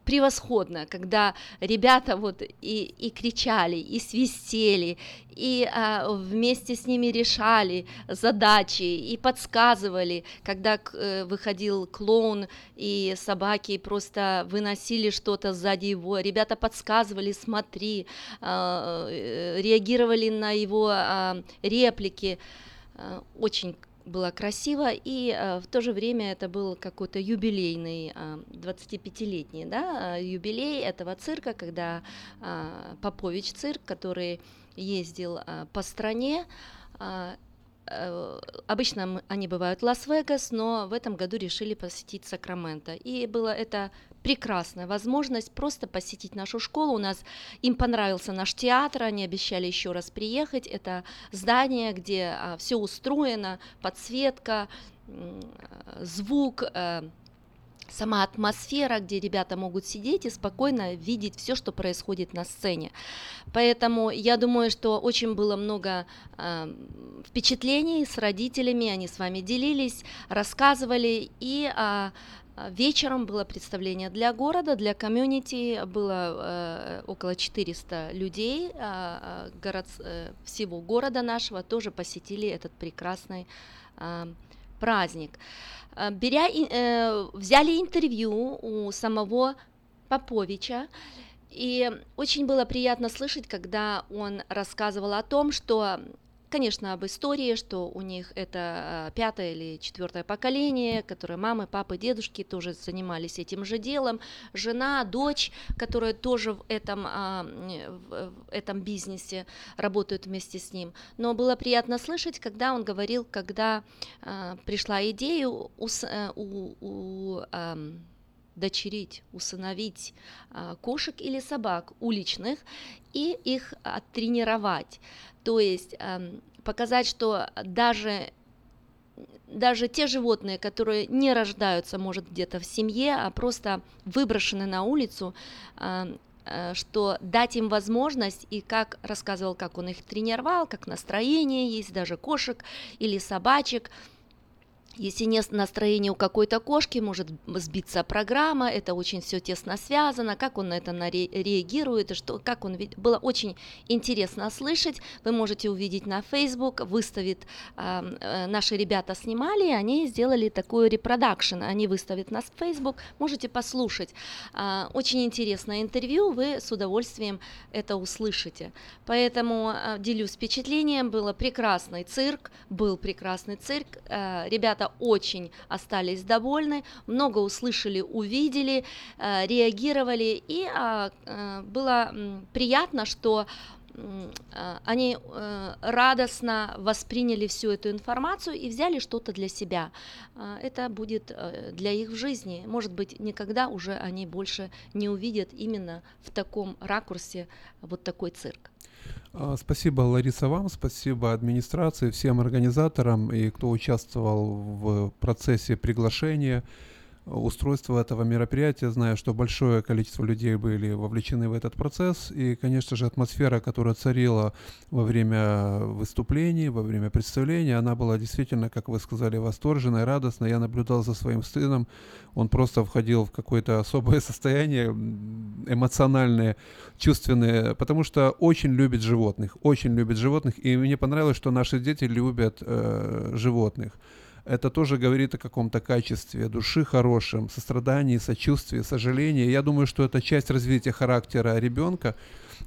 [SPEAKER 14] превосходно, когда ребята вот и, и кричали, и свистели, и а, вместе с ними решали задачи, и подсказывали, когда э, выходил клоун, и собаки просто выносили что-то сзади его, ребята подсказывали, смотри, а, э, реагировали на его а, реплики, а, очень было красиво, и э, в то же время это был какой-то юбилейный, э, 25-летний да, э, юбилей этого цирка, когда э, Попович цирк, который ездил э, по стране, э, э, обычно они бывают Лас-Вегас, но в этом году решили посетить Сакраменто. И было это прекрасная возможность просто посетить нашу школу. У нас им понравился наш театр, они обещали еще раз приехать. Это здание, где все устроено, подсветка, э, звук, э, сама атмосфера, где ребята могут сидеть и спокойно видеть все, что происходит на сцене. Поэтому я думаю, что очень было много э, впечатлений с родителями, они с вами делились, рассказывали и а, а, Вечером было представление для города, для комьюнити, было э, около 400 людей э, город, э, всего города нашего, тоже посетили этот прекрасный э, праздник. Беря, э, взяли интервью у самого Поповича, и очень было приятно слышать, когда он рассказывал о том, что, конечно, об истории, что у них это э, пятое или четвертое поколение, которые мамы, папы, дедушки тоже занимались этим же делом, жена, дочь, которая тоже в этом, а, в этом бизнесе работают вместе с ним. Но было приятно слышать, когда он говорил, когда а, пришла идея э, у, у, ам, дочерить, усыновить а, кошек или собак уличных и их оттренировать. То есть ам, показать, что даже даже те животные, которые не рождаются, может, где-то в семье, а просто выброшены на улицу, а, э, что дать им возможность, и как рассказывал, как он их тренировал, как настроение есть, даже кошек или собачек, если нет настроения у какой-то кошки, может сбиться программа, это очень все тесно связано, как он на это реагирует, что, как он было очень интересно слышать. Вы можете увидеть на Facebook, выставит, э, наши ребята снимали, они сделали такой reproduction, они выставят нас в Facebook, можете послушать. А, Очень интересное интервью, вы с удовольствием это услышите. Поэтому а, делюсь впечатлением, было прекрасный цирк, был прекрасный цирк, э, ребята очень остались довольны, много услышали, увидели, э, реагировали, и а, э, было приятно, что а, они э, радостно восприняли всю эту информацию и взяли что-то для себя. А, Это будет э, для их жизни. Может быть, никогда уже они больше не увидят именно в таком ракурсе вот такой цирк.
[SPEAKER 15] А, Спасибо, Лариса, вам, спасибо администрации, всем организаторам и кто участвовал в процессе приглашения, устройства этого мероприятия. Знаю, что большое количество людей были вовлечены в этот процесс. И, конечно же, атмосфера, которая царила во время выступлений, во время представления, она была действительно, как вы сказали, восторженной, радостной. Я наблюдал за своим сыном. Он просто входил в какое-то особое [LAUGHS] состояние эмоциональное, чувственное, потому что очень любит животных, очень любит животных. И мне понравилось, что наши дети любят э, животных. Это тоже говорит о каком-то качестве души хорошем, сострадании, сочувствии, сожалении. Я думаю, что это часть развития характера ребенка.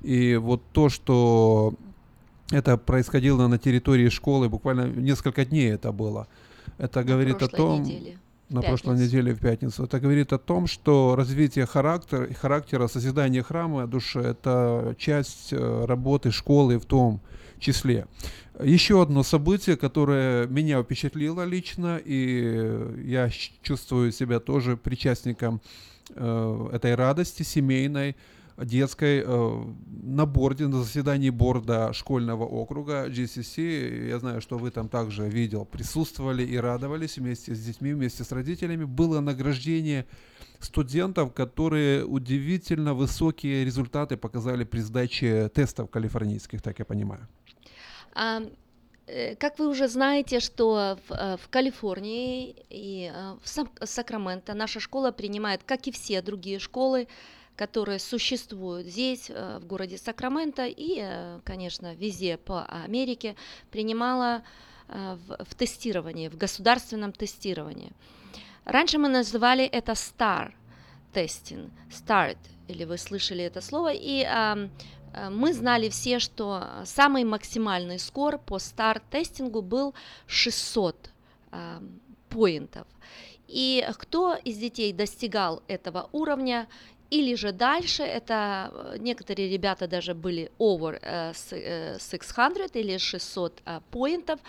[SPEAKER 15] И вот то, что это происходило на территории школы, буквально несколько дней это было. Это говорит о том,
[SPEAKER 14] неделе,
[SPEAKER 15] на прошлой неделе в пятницу. Это говорит о том, что развитие характера, характера созидание храма души – это часть э, работы школы в том числе. Еще одно событие, которое меня впечатлило лично, и я чувствую себя тоже причастником э, этой радости семейной, детской э, на борде, на заседании борда школьного округа GCC. Я знаю, что вы там также видел, присутствовали и радовались вместе с детьми, вместе с родителями. Было награждение студентов, которые удивительно высокие результаты показали при сдаче тестов калифорнийских, так я понимаю.
[SPEAKER 14] А, э, Как вы уже знаете, что в, э, в Калифорнии и э, в Сак- Сакраменто наша школа принимает, как и все другие школы, которые существуют здесь, в городе Сакраменто и, конечно, везде по Америке, принимала в, в тестировании, в государственном тестировании. Раньше мы называли это STAR тестинг, START, или вы слышали это слово, и мы знали все, что самый максимальный скор по STAR-тестингу был 600 ам, поинтов. И кто из детей достигал этого уровня, или же дальше, это э, некоторые ребята даже были over э, с- э, 600 или 600 э, поинтов,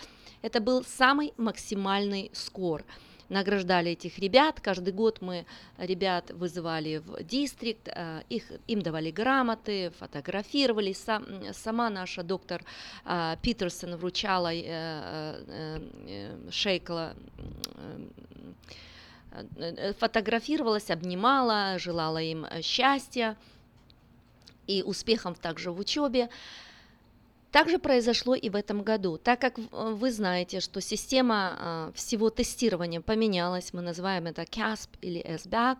[SPEAKER 14] Это был самый максимальный скор награждали этих ребят. Каждый год мы ребят вызывали в дистрикт, э, их, им давали грамоты, фотографировали. Сам, сама наша доктор э, Питерсон вручала э, Шейкла фотографировалась, обнимала, желала им счастья и успехов также в учебе. Также произошло и в этом году. Так как вы знаете, что система а, всего тестирования поменялась, мы называем это CASP или SBAC,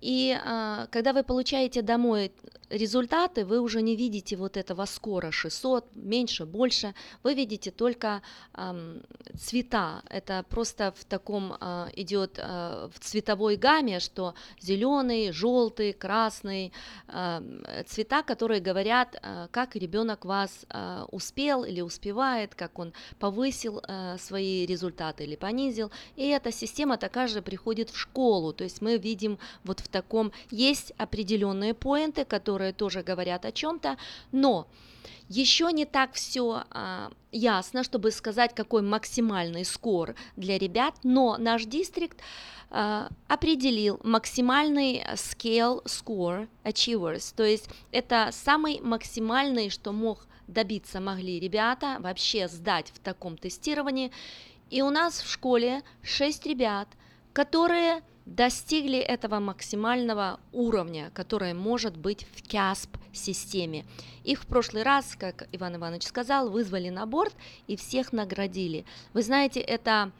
[SPEAKER 14] и а, когда вы получаете домой результаты, вы уже не видите вот этого скора 600, меньше, больше, вы видите только эм, цвета. Это просто в таком э, идет э, в цветовой гамме, что зеленый, желтый, красный э, цвета, которые говорят, э, как ребенок вас э, успел или успевает, как он повысил э, свои результаты или понизил. И эта система такая же приходит в школу, то есть мы видим вот в таком, есть определенные поинты, которые которые тоже говорят о чем-то, но еще не так все а, ясно, чтобы сказать, какой максимальный скор для ребят, но наш дистрикт а, определил максимальный scale score achievers, то есть это самый максимальный, что мог добиться могли ребята вообще сдать в таком тестировании. И у нас в школе 6 ребят, которые достигли этого максимального уровня, который может быть в CASP-системе. Их в прошлый раз, как Иван Иванович сказал, вызвали на борт и всех наградили. Вы знаете, это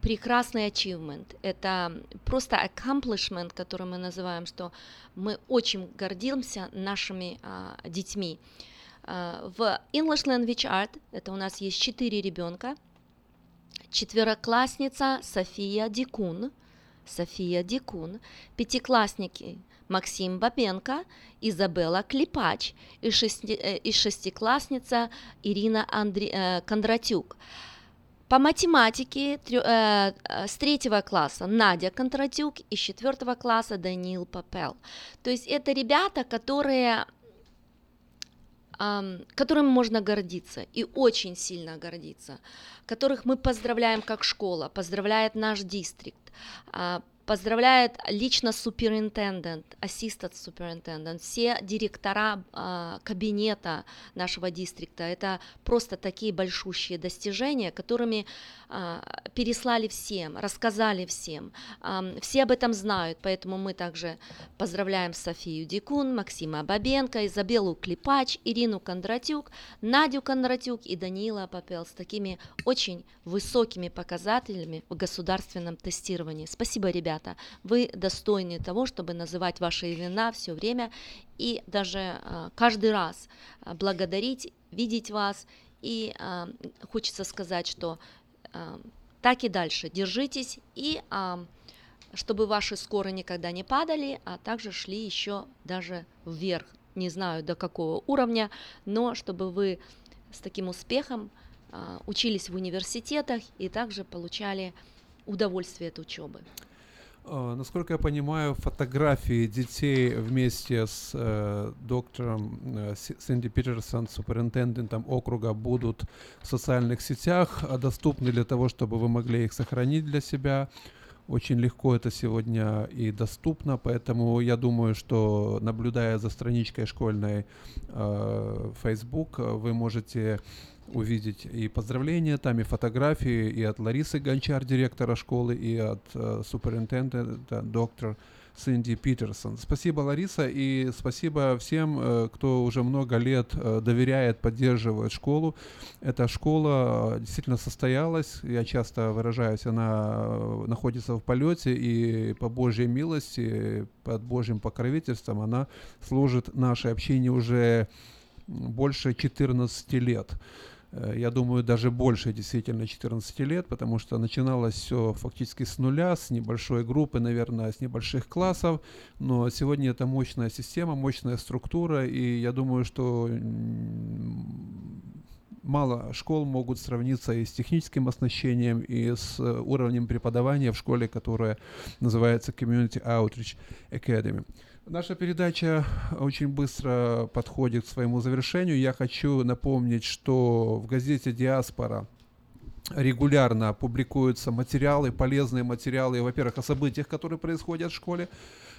[SPEAKER 14] прекрасный achievement, это просто accomplishment, который мы называем, что мы очень гордимся нашими а, детьми. А, в English Language Art, это у нас есть четыре ребенка, четвероклассница София Дикун – София Дикун, пятиклассники Максим Бабенко, Изабелла Клепач и, шести, э, и шестиклассница Ирина Андре, э, Кондратюк. По математике трё, э, э, с третьего класса Надя Кондратюк и с четвертого класса Даниил Папел. То есть это ребята, которые которым можно гордиться и очень сильно гордиться, которых мы поздравляем как школа, поздравляет наш дистрикт, а, Поздравляет лично суперинтендент, ассистент суперинтендент, все директора э, кабинета нашего дистрикта. Это просто такие большущие достижения, которыми э, переслали всем, рассказали всем. Э, все об этом знают, поэтому мы также поздравляем Софию Дикун, Максима Бабенко, Изабеллу Клепач, Ирину Кондратюк, Надю Кондратюк и Даниила Попел с такими очень высокими показателями в государственном тестировании. Спасибо, ребята ребята, вы достойны того, чтобы называть ваши имена все время и даже э, каждый раз а, благодарить, видеть вас. И э, хочется сказать, что так и дальше держитесь и чтобы ваши скоры никогда не падали, а также шли еще даже вверх. Не знаю до какого уровня, но чтобы вы с таким успехом учились в университетах и также получали удовольствие от учебы.
[SPEAKER 15] А, насколько я понимаю, фотографии детей вместе с э, доктором э, Сэнди Питерсон, суперинтендентом округа, будут в социальных сетях а доступны для того, чтобы вы могли их сохранить для себя. Очень легко это сегодня и доступно, поэтому я думаю, что наблюдая за страничкой школьной э, Facebook, вы можете увидеть и поздравления, там и фотографии и от Ларисы Гончар, директора школы, и от э, суперинтендента доктор Сэнди Питерсон. Спасибо, Лариса, и спасибо всем, э, кто уже много лет э, доверяет, поддерживает школу. Эта школа э, действительно состоялась, я часто выражаюсь, она находится в полете, и по Божьей милости, под Божьим покровительством она служит нашей общине уже больше 14 лет. Э, я думаю, даже больше действительно 14 лет, потому что начиналось все фактически с нуля, с небольшой группы, наверное, с небольших классов, но сегодня это мощная система, мощная структура, и я думаю, что мало школ могут сравниться и с техническим оснащением, и с э, уровнем преподавания в школе, которая называется Community Outreach Academy. Наша передача очень быстро подходит к своему завершению. Я хочу напомнить, что в газете «Диаспора» регулярно публикуются материалы, полезные материалы, во-первых, о событиях, которые происходят в школе,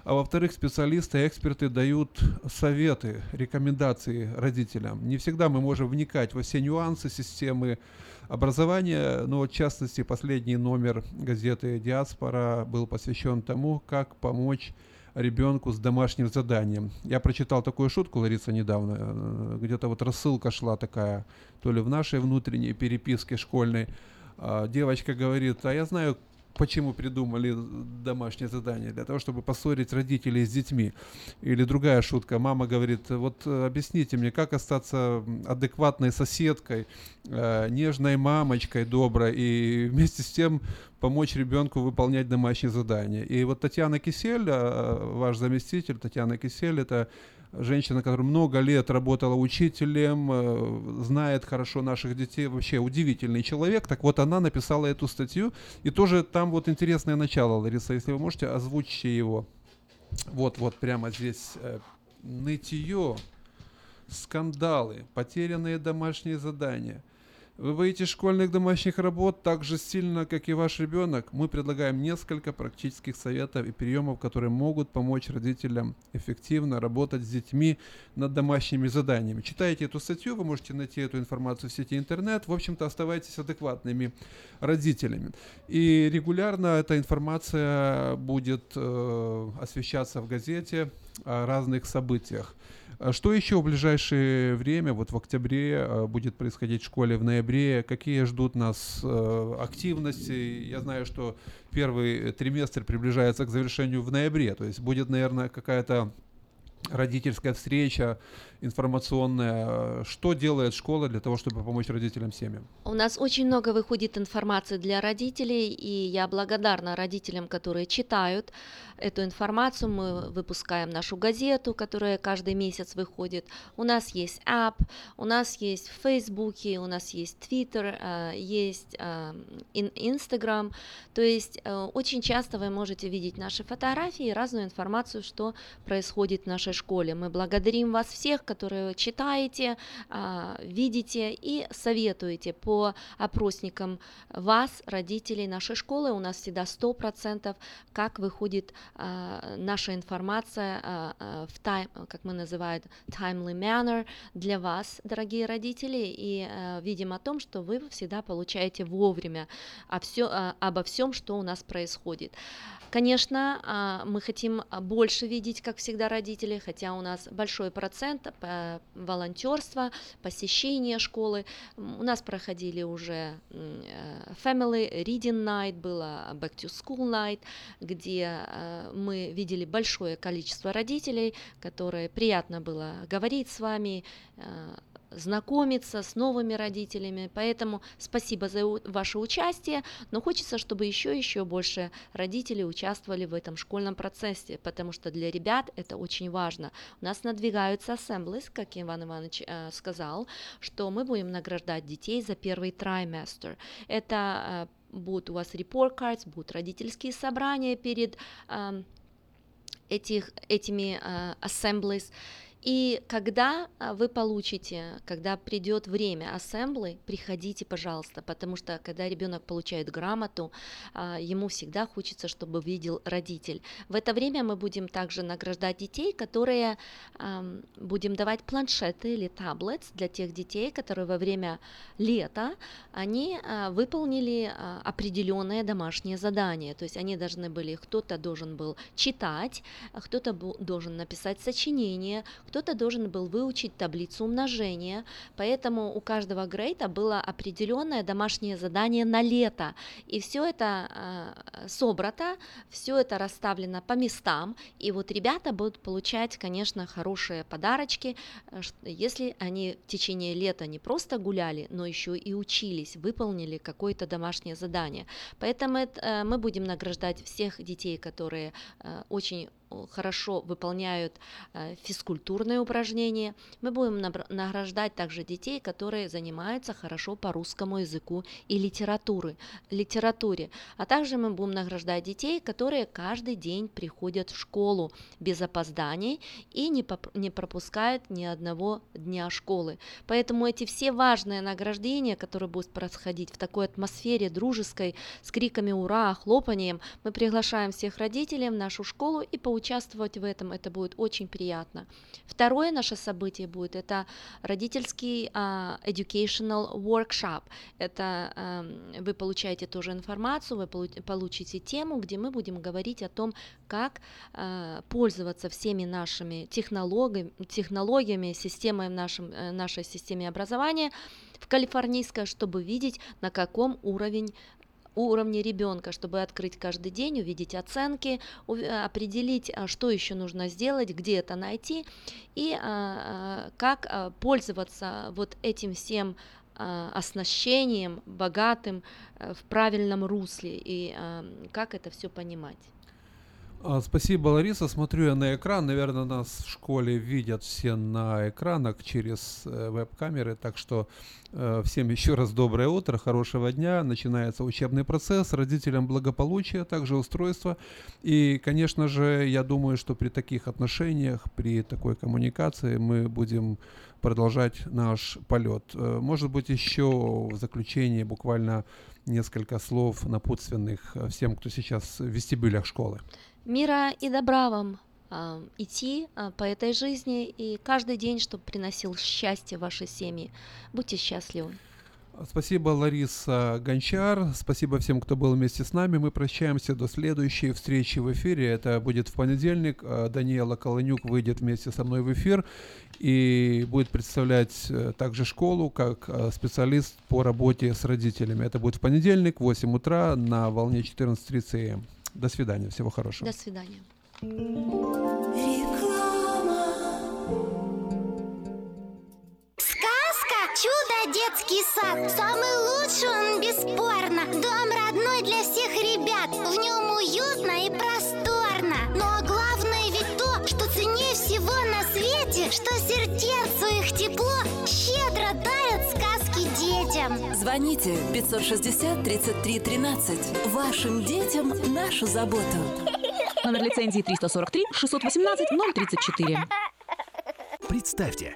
[SPEAKER 15] а во-вторых, специалисты, эксперты дают советы, рекомендации родителям. Не всегда мы можем вникать во все нюансы системы образования, но в частности последний номер газеты «Диаспора» был посвящен тому, как помочь ребенку с домашним заданием. Я прочитал такую шутку, Лариса, недавно. э, Где-то вот рассылка шла такая, то ли в нашей внутренней переписке школьной. А, Девочка говорит, а я знаю, почему придумали домашнее задание, для того, чтобы поссорить родителей с детьми. Или другая шутка, мама говорит, вот э, объясните мне, как остаться адекватной соседкой, э, нежной мамочкой доброй и вместе с тем помочь ребенку выполнять домашние задания. И вот Татьяна Кисель, э, ваш заместитель, Татьяна Кисель, это женщина, которая много лет работала учителем, э, знает хорошо наших детей, вообще удивительный человек. Так вот, она написала эту статью, и тоже там вот интересное начало, Лариса, если вы можете, озвучьте его. Вот, вот прямо здесь э, нытье, скандалы, потерянные домашние задания. Вы боитесь школьных домашних работ так же сильно, как и ваш ребенок? Мы предлагаем несколько практических советов и приемов, которые могут помочь родителям эффективно работать с детьми над домашними заданиями. Читайте эту статью, вы можете найти эту информацию в сети интернет. В общем-то, оставайтесь адекватными родителями. И регулярно эта информация будет э, освещаться в газете о разных событиях. А Что еще в ближайшее время, вот в октябре, э, будет происходить в школе, в ноябре? Какие ждут нас э, активности? Я знаю, что первый триместр приближается к завершению в ноябре, то есть будет, наверное, какая-то родительская встреча информационная. Что делает школа для того, чтобы помочь родителям семьям?
[SPEAKER 14] У нас очень много выходит информации для родителей, и я благодарна родителям, которые читают эту информацию. Мы выпускаем нашу газету, которая каждый месяц выходит. У нас есть app, у нас есть в Фейсбуке, у нас есть Twitter, э, есть э, Instagram. То есть э, очень часто вы можете видеть наши фотографии и разную информацию, что происходит в нашей школе. Мы благодарим вас всех, которые читаете, а, видите и советуете по опросникам вас, родителей нашей школы. У нас всегда 100% как выходит а, наша информация а, в тайм, как мы называем, timely manner для вас, дорогие родители, и видим о том, что вы всегда получаете вовремя обо всем, что у нас происходит. Конечно, а, мы хотим а, больше видеть, как всегда, родители, хотя у нас большой процент э, волонтерства, посещения школы. У нас проходили уже э, Family Reading Night, было Back to School Night, где мы видели большое количество родителей, которые приятно было говорить с вами, знакомиться с новыми родителями. Поэтому спасибо за ваше участие, но хочется, чтобы еще и еще больше родителей участвовали в этом школьном процессе, потому что для ребят это очень важно. У нас надвигаются assemblies, как Иван Иванович э, сказал, что мы будем награждать детей за первый trimester. Это э, будут у вас report cards, будут родительские собрания перед эм, этих, этими э, assemblies. И когда а, вы получите, когда придет время ассемблы, приходите, пожалуйста, потому что когда ребенок получает грамоту, а, ему всегда хочется, чтобы видел родитель. В это время мы будем также награждать детей, которые будем давать планшеты или таблетс для тех детей, которые во время лета они а, выполнили определенное домашнее задание. То есть они должны были, кто-то должен был читать, кто-то должен написать сочинение, кто-то должен был выучить таблицу умножения, поэтому у каждого грейда было определенное домашнее задание на лето, и все это а, собрато, все это расставлено по местам, и вот ребята будут получать, конечно, хорошие подарочки, э, если они в течение лета не просто гуляли, но еще и учились, выполнили какое-то домашнее задание. Поэтому это, э, мы будем награждать всех детей, которые э, очень хорошо выполняют э, физкультурные упражнения. Мы будем награждать также детей, которые занимаются хорошо по русскому языку и литературы, литературе. А также мы будем награждать детей, которые каждый день приходят в школу без опозданий и не, не пропускают ни одного дня школы. Поэтому эти все важные награждения, которые будут происходить в такой атмосфере дружеской, с криками «Ура!», хлопанием, мы приглашаем всех родителей в нашу школу и поучаствовать в этом. Это будет очень приятно. Второе наше событие будет это родительский uh, educational workshop. Это uh, вы получаете тоже информацию, вы получите тему, где мы будем говорить о том, как uh, пользоваться всеми нашими технологиями, технологиями системой в нашем, э, нашей системе образования в калифорнийской, чтобы видеть, на каком уровень уровне ребенка, чтобы открыть каждый день, увидеть оценки, определить, а, что еще нужно сделать, где это найти и а, а, как пользоваться вот этим всем оснащением богатым э, в правильном русле и как это все понимать.
[SPEAKER 15] А, спасибо, Лариса. Смотрю я на экран. Наверное, нас в школе видят все на экранах через э, веб-камеры. Так что э, всем еще раз доброе утро, хорошего дня. Начинается учебный процесс. Родителям благополучия, также устройство. И, конечно же, я думаю, что при таких отношениях, при такой коммуникации мы будем продолжать наш полет. Э, может быть, еще в заключение буквально несколько слов напутственных всем, кто сейчас в вестибюлях школы.
[SPEAKER 14] Мира и добра вам э, идти э, по этой жизни и каждый день, чтобы приносил счастье вашей семьи. Будьте счастливы.
[SPEAKER 15] Спасибо, Лариса Гончар. Спасибо всем, кто был вместе с нами. Мы прощаемся до следующей встречи в эфире. Это будет в понедельник. Э, Даниэла Колонюк выйдет вместе со мной в эфир и будет представлять э, также школу как э, специалист по работе с родителями. Это будет в понедельник в 8 утра на волне 14.30 м. До свидания. Всего хорошего.
[SPEAKER 14] До свидания.
[SPEAKER 16] Сказка «Чудо детский сад» Самый лучший он бесспорно Дом родной для всех ребят В нем уютно и просторно Но главное ведь то, что ценнее всего на свете Что сердцу их тепло
[SPEAKER 17] Звоните 560 33 13 Вашим детям нашу заботу.
[SPEAKER 18] Номер лицензии 343 618 034
[SPEAKER 19] Представьте,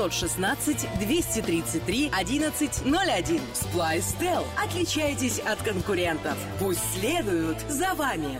[SPEAKER 17] 916 233 1101. Splystel. Отличайтесь от конкурентов. Пусть следуют за вами.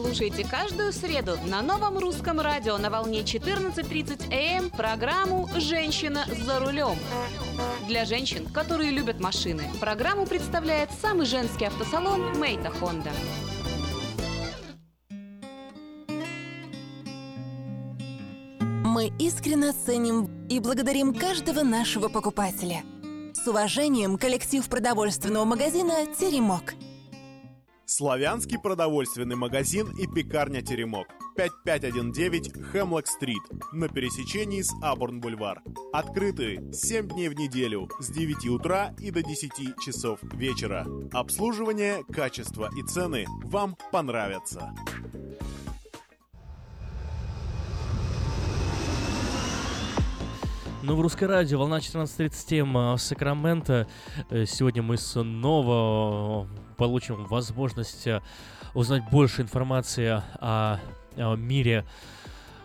[SPEAKER 18] Слушайте каждую среду на новом русском радио на волне 14.30 АМ программу «Женщина за рулем». Для женщин, которые любят машины, программу представляет самый женский автосалон «Мейта Хонда».
[SPEAKER 20] Мы искренне ценим и благодарим каждого нашего покупателя. С уважением, коллектив продовольственного магазина «Теремок».
[SPEAKER 21] Славянский продовольственный магазин и пекарня «Теремок». 5519 Хемлок-стрит на пересечении с Абурн-бульвар. Открыты 7 дней в неделю с 9 утра и до 10 часов вечера. Обслуживание, качество и цены вам понравятся.
[SPEAKER 5] Ну, в русское радио, волна 14.37 в Сакраменто. Э, Сегодня мы снова получим возможность э, узнать больше информации о, о мире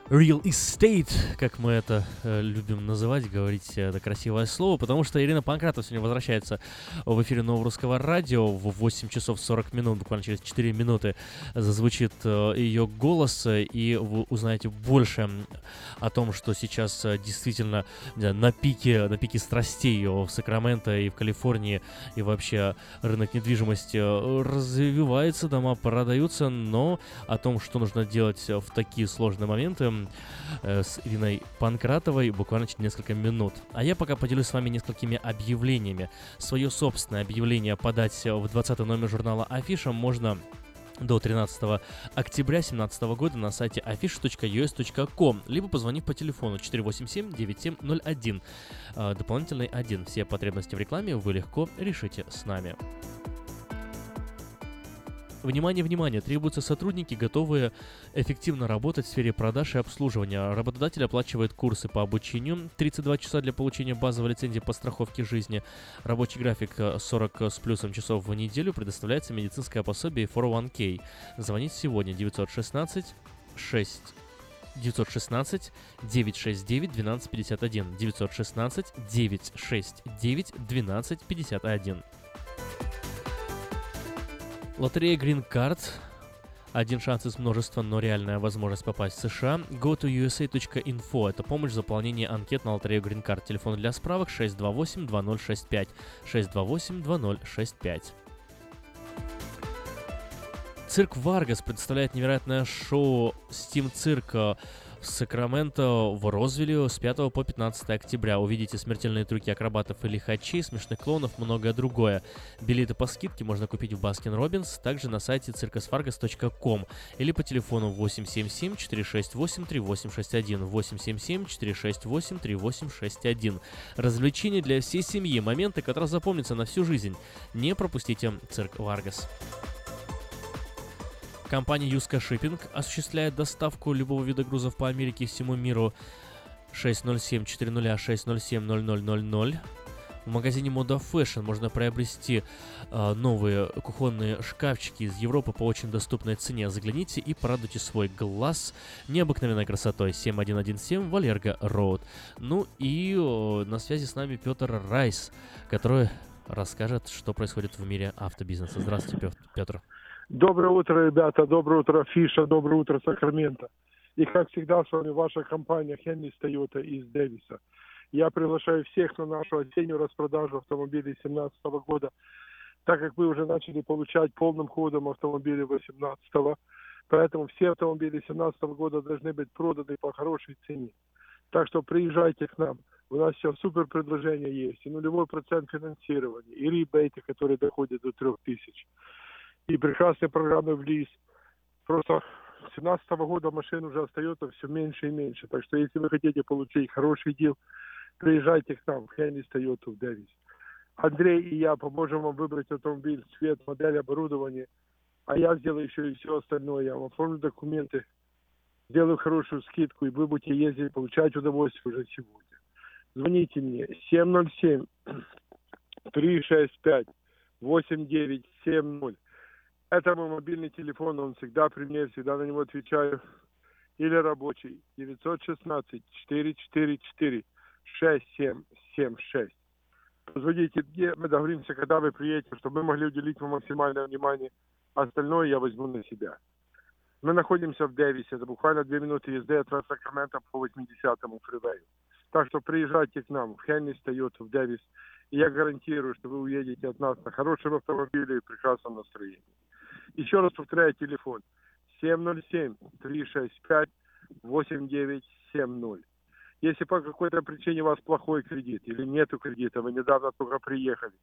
[SPEAKER 5] real estate, как мы это э, любим называть, говорить это красивое слово, потому что Ирина Панкратова сегодня возвращается в эфире Нового Русского Радио в 8 часов 40 минут, буквально через 4 минуты зазвучит э, ее голос, э, и вы узнаете больше о том, что сейчас э, действительно да, на пике, на пике страстей в Сакраменто и в Калифорнии, и вообще рынок недвижимости э, развивается, дома продаются, но о том, что нужно делать в такие сложные моменты, э, с Ириной Панкратовой буквально через несколько минут. А я пока поделюсь с вами несколькими объявлениями. Свое собственное объявление подать в 20 номер журнала Афиша можно до 13 октября 2017 года на сайте affish.us.com, либо позвонив по телефону 487-9701, э, дополнительный 1. Все потребности в рекламе вы легко решите с нами. Внимание, внимание! Требуются сотрудники, готовые эффективно работать в сфере продаж и обслуживания. Работодатель оплачивает курсы по обучению, 32 часа для получения базовой лицензии по страховке жизни. Рабочий график э, 40 с плюсом часов в неделю, предоставляется медицинское пособие и 401k. Звонить сегодня 916 6 916 969 1251 916 969 1251 Лотерея Green Card. Один шанс из множества, но реальная возможность попасть в США. Go to USA.info. Это помощь в заполнении анкет на лотерею Green Card. Телефон для справок 628-2065. 628-2065. Цирк Варгас представляет невероятное шоу Steam Cirque в Сакраменто в Розвилле с 5 по 15 октября. Увидите смертельные трюки акробатов и лихачей, смешных клоунов, многое другое. Билеты по скидке можно купить в Баскин Робинс, также на сайте circusvargas.com или по телефону 877-468-3861, 877-468-3861. Развлечения для всей семьи, моменты, которые запомнятся на всю жизнь. Не пропустите цирк Варгас. Компания Юска Shipping осуществляет доставку любого вида грузов по Америке и всему миру 607 400 607 0000. В магазине Moda Fashion можно приобрести э, новые кухонные шкафчики из Европы по очень доступной цене. Загляните и порадуйте свой глаз необыкновенной красотой. 7117 Валерго Роуд. Ну и э, на связи с нами Петр Райс, который расскажет, что происходит в мире автобизнеса. Здравствуйте, Петр.
[SPEAKER 22] Доброе утро, ребята. Доброе утро, Фиша. Доброе утро, Сакраменто. И, как всегда, с вами ваша компания Хеннис Тойота из Дэвиса. Я приглашаю всех на нашу осеннюю распродажу автомобилей 2017 года, так как вы уже начали получать полным ходом автомобили 2018 Поэтому все автомобили 2017 года должны быть проданы по хорошей цене. Так что приезжайте к нам. У нас сейчас супер предложение есть. И нулевой процент финансирования, и ребейты, которые доходят до 3000. И прекрасные программы в лиз. Просто с 2017 года машин уже остается все меньше и меньше. Так что если вы хотите получить хороший дел, приезжайте к нам в Хеннис Toyota в Дэвис. Андрей и я поможем вам выбрать автомобиль, цвет, модель, оборудование. А я сделаю еще и все остальное. Я вам оформлю документы, сделаю хорошую скидку, и вы будете ездить, получать удовольствие уже сегодня. Звоните мне 707 365 8970. Это мой мобильный телефон, он всегда при мне, всегда на него отвечаю. Или рабочий 916 444 6776. Позвоните мне, мы договоримся, когда вы приедете, чтобы мы могли уделить вам максимальное внимание. Остальное я возьму на себя. Мы находимся в Дэвисе, это буквально две минуты езды от Сакрамента по 80-му фривею. Так что приезжайте к нам в Хеннис Тойоту в Дэвис, и я гарантирую, что вы уедете от нас на хорошем автомобиле и прекрасном настроении. Еще раз повторяю телефон 707-365-8970. Если по какой-то причине у вас плохой кредит или нету кредита, вы недавно только приехали,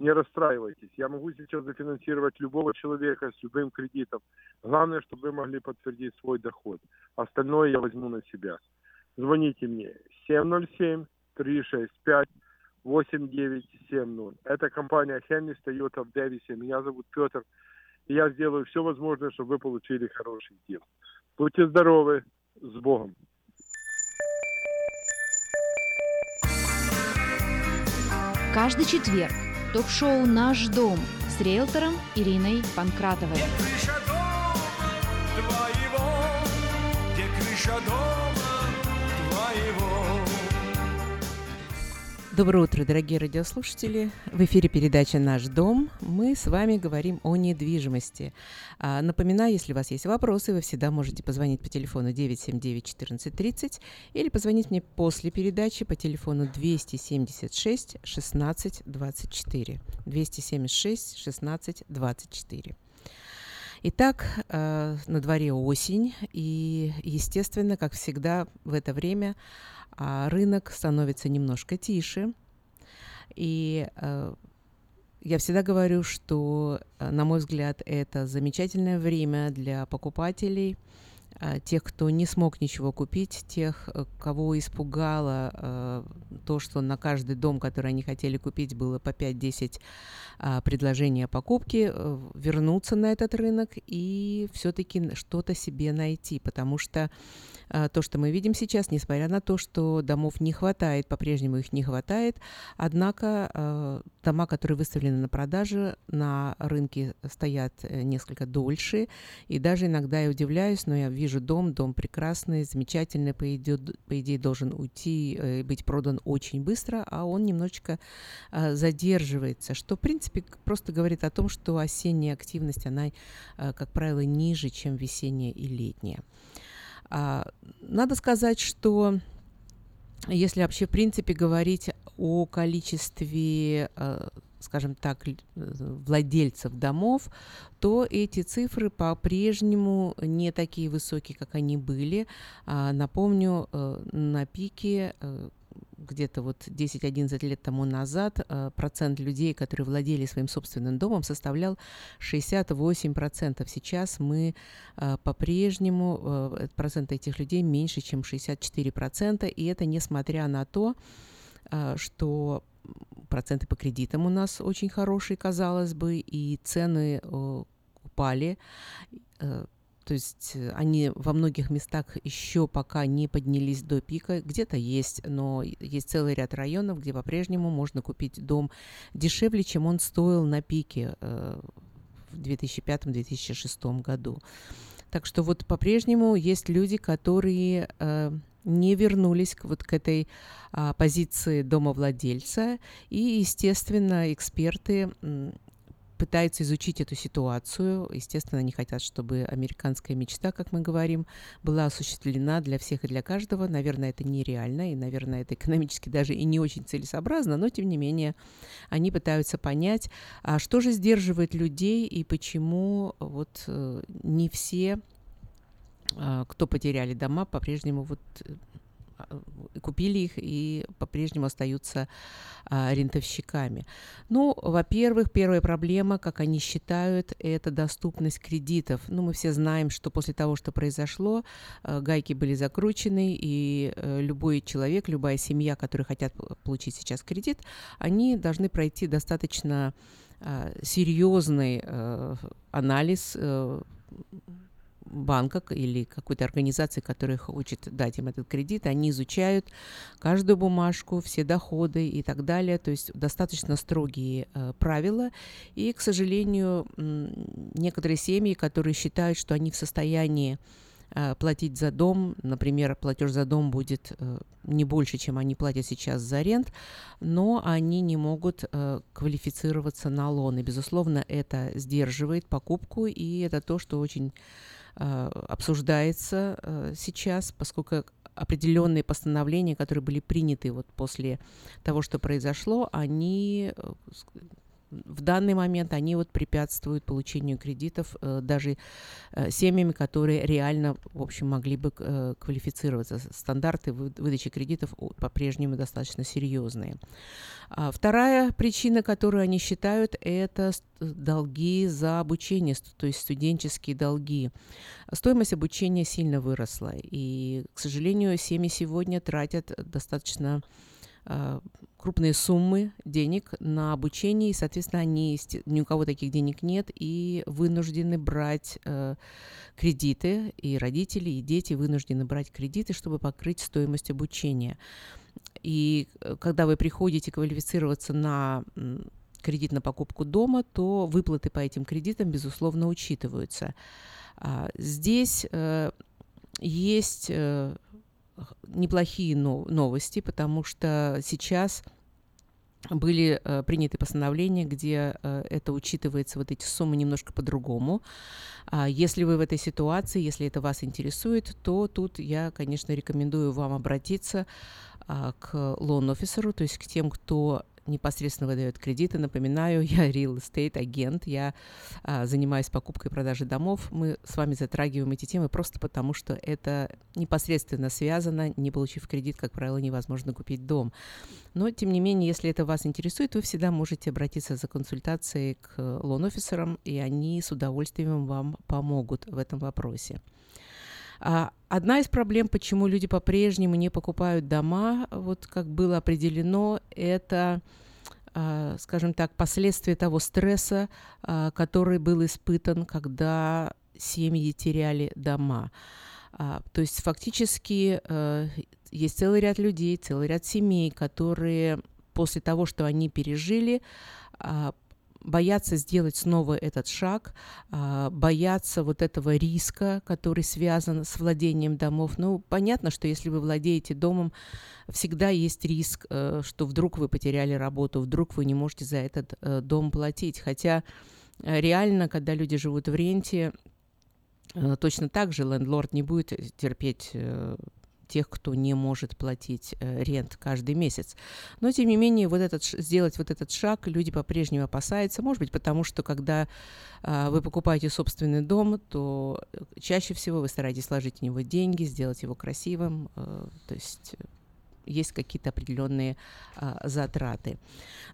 [SPEAKER 22] не расстраивайтесь. Я могу сейчас зафинансировать любого человека с любым кредитом. Главное, чтобы вы могли подтвердить свой доход. Остальное я возьму на себя. Звоните мне 707-365-8970. Это компания Хеннис Toyota в Дэвисе. Меня зовут Петр. И я сделаю все возможное, чтобы вы получили хороший дел. Будьте здоровы. С Богом.
[SPEAKER 23] Каждый четверг ток-шоу «Наш дом» с риэлтором Ириной Панкратовой.
[SPEAKER 1] Крыша дома твоего, где крыша дома
[SPEAKER 24] Доброе утро, дорогие радиослушатели. В эфире передача «Наш дом». Мы с вами говорим о недвижимости. А, напоминаю, если у вас есть вопросы, вы всегда можете позвонить по телефону 979-1430 или позвонить мне после передачи по телефону 276 16 24. 276 16 24. Итак, э, на дворе осень, и, естественно, как всегда в это время а, рынок становится немножко тише. И э, я всегда говорю, что, э, на мой взгляд, это замечательное время для покупателей, э, тех, кто не смог ничего купить, тех, э, кого испугало то, что на каждый дом, который они хотели купить, было по 5-10 а, предложений о покупке, вернуться на этот рынок и все-таки что-то себе найти, потому что а, то, что мы видим сейчас, несмотря на то, что домов не хватает, по-прежнему их не хватает, однако а, дома, которые выставлены на продажу, на рынке стоят э, несколько дольше, и даже иногда я удивляюсь, но я вижу дом, дом прекрасный, замечательный, по идее, по идее должен уйти, э, быть продан очень быстро, а он немножечко а, задерживается, что, в принципе, просто говорит о том, что осенняя активность, она, как правило, ниже, чем весенняя и летняя. А, надо сказать, что если вообще, в принципе, говорить о количестве, э, скажем так, владельцев домов, то эти цифры по-прежнему не такие высокие, как они были. А, напомню, э, на пике э, где-то вот 10-11 лет тому назад э, процент людей, которые владели своим собственным домом, составлял 68%. Сейчас мы э, по-прежнему, э, процент этих людей меньше, чем 64%, и это несмотря на то, что проценты по кредитам у нас очень хорошие, казалось бы, и цены упали то есть э, они во многих местах еще пока не поднялись до пика. Где-то есть, но есть целый ряд районов, где по-прежнему можно купить дом дешевле, чем он стоил на пике э, в 2005-2006 году. Так что вот по-прежнему есть люди, которые э, не вернулись к, вот к этой а, позиции домовладельца. И, естественно, эксперты пытаются изучить эту ситуацию. Естественно, они хотят, чтобы американская мечта, как мы говорим, была осуществлена для всех и для каждого. Наверное, это нереально, и, наверное, это экономически даже и не очень целесообразно, но, тем не менее, они пытаются понять, а что же сдерживает людей и почему вот э, не все а, кто потеряли дома, по-прежнему вот э, купили их и по-прежнему остаются а, рентовщиками. Ну, во-первых, первая проблема, как они считают, это доступность кредитов. Ну, мы все знаем, что после того, что произошло, а, гайки были закручены, и а, любой человек, любая семья, которые хотят получить сейчас кредит, они должны пройти достаточно а, серьезный а, анализ а, банка или какой-то организации, которая хочет дать им этот кредит, они изучают каждую бумажку, все доходы и так далее. То есть достаточно строгие э, правила. И, к сожалению, некоторые семьи, которые считают, что они в состоянии э, платить за дом, например, платеж за дом будет э, не больше, чем они платят сейчас за рент, но они не могут квалифицироваться на лон. И, безусловно, это сдерживает покупку, и это то, что очень обсуждается э, сейчас, поскольку определенные постановления, которые были приняты вот после того, что произошло, они э, в данный момент они вот препятствуют получению кредитов э, даже э, семьями, которые реально, в общем, могли бы э, квалифицироваться. Стандарты выдачи кредитов по-прежнему достаточно серьезные. А вторая причина, которую они считают, это долги за обучение, то есть студенческие долги. Стоимость обучения сильно выросла, и, к сожалению, семьи сегодня тратят достаточно крупные суммы денег на обучение, и, соответственно, они, ни у кого таких денег нет, и вынуждены брать э, кредиты, и родители, и дети вынуждены брать кредиты, чтобы покрыть стоимость обучения. И э, когда вы приходите квалифицироваться на кредит на покупку дома, то выплаты по этим кредитам, безусловно, учитываются. А, здесь э, есть э, неплохие новости, потому что сейчас были э, приняты постановления, где э, это учитывается, вот эти суммы немножко по-другому. А если вы в этой ситуации, если это вас интересует, то тут я, конечно, рекомендую вам обратиться а, к лон-офисеру, то есть к тем, кто непосредственно выдает кредиты. Напоминаю, [LAUGHS] я real estate агент, я а, занимаюсь покупкой и продажей домов. Мы с вами затрагиваем эти темы просто потому, что это непосредственно связано. Не получив кредит, как правило, невозможно купить дом. Но, тем не менее, если это вас интересует, вы всегда можете обратиться за консультацией к лон-офисерам, и они с удовольствием вам помогут в этом вопросе. А, одна из проблем, почему люди по-прежнему не покупают дома, вот как было определено, это а, скажем так, последствия того стресса, а, который был испытан, когда семьи теряли дома. То есть фактически э, есть целый ряд людей, целый ряд семей, которые после того, что они пережили, боятся сделать снова этот шаг, а, боятся вот этого риска, который связан с владением домов. Ну, понятно, что если вы владеете домом, всегда есть риск, э, что вдруг вы потеряли работу, вдруг вы не можете за этот э, дом платить. Хотя э, реально, когда люди живут в ренте, точно так же лендлорд не будет терпеть тех, кто не может платить э, рент каждый месяц. Но, тем не менее, вот этот, сделать вот этот шаг люди по-прежнему опасаются. Может быть, потому что, когда э, вы покупаете собственный дом, то э, чаще всего вы стараетесь сложить в него деньги, сделать его красивым. Э, то есть есть какие-то определенные а, затраты.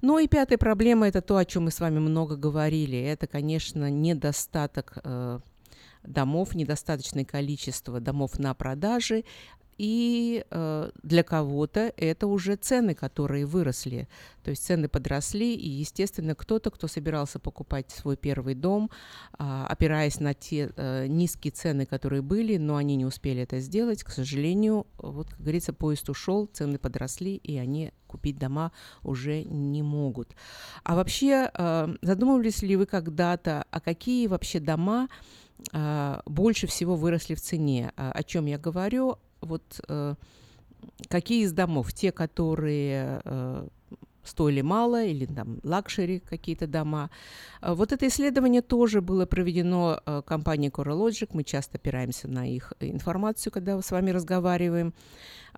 [SPEAKER 24] Ну и пятая проблема – это то, о чем мы с вами много говорили. Это, конечно, недостаток э, домов, недостаточное количество домов на продаже, и э, для кого-то это уже цены, которые выросли. То есть цены подросли, и, естественно, кто-то, кто собирался покупать свой первый дом, э, опираясь на те э, низкие цены, которые были, но они не успели это сделать, к сожалению, вот, как говорится, поезд ушел, цены подросли, и они купить дома уже не могут. А вообще, э, задумывались ли вы когда-то, а какие вообще дома э, больше всего выросли в цене? О чем я говорю? Вот э, какие из домов? Те, которые э, стоили мало или там luxury какие-то дома. А, Вот это исследование тоже было проведено э, компанией CoreLogic. Мы часто опираемся на их информацию, когда с вами разговариваем.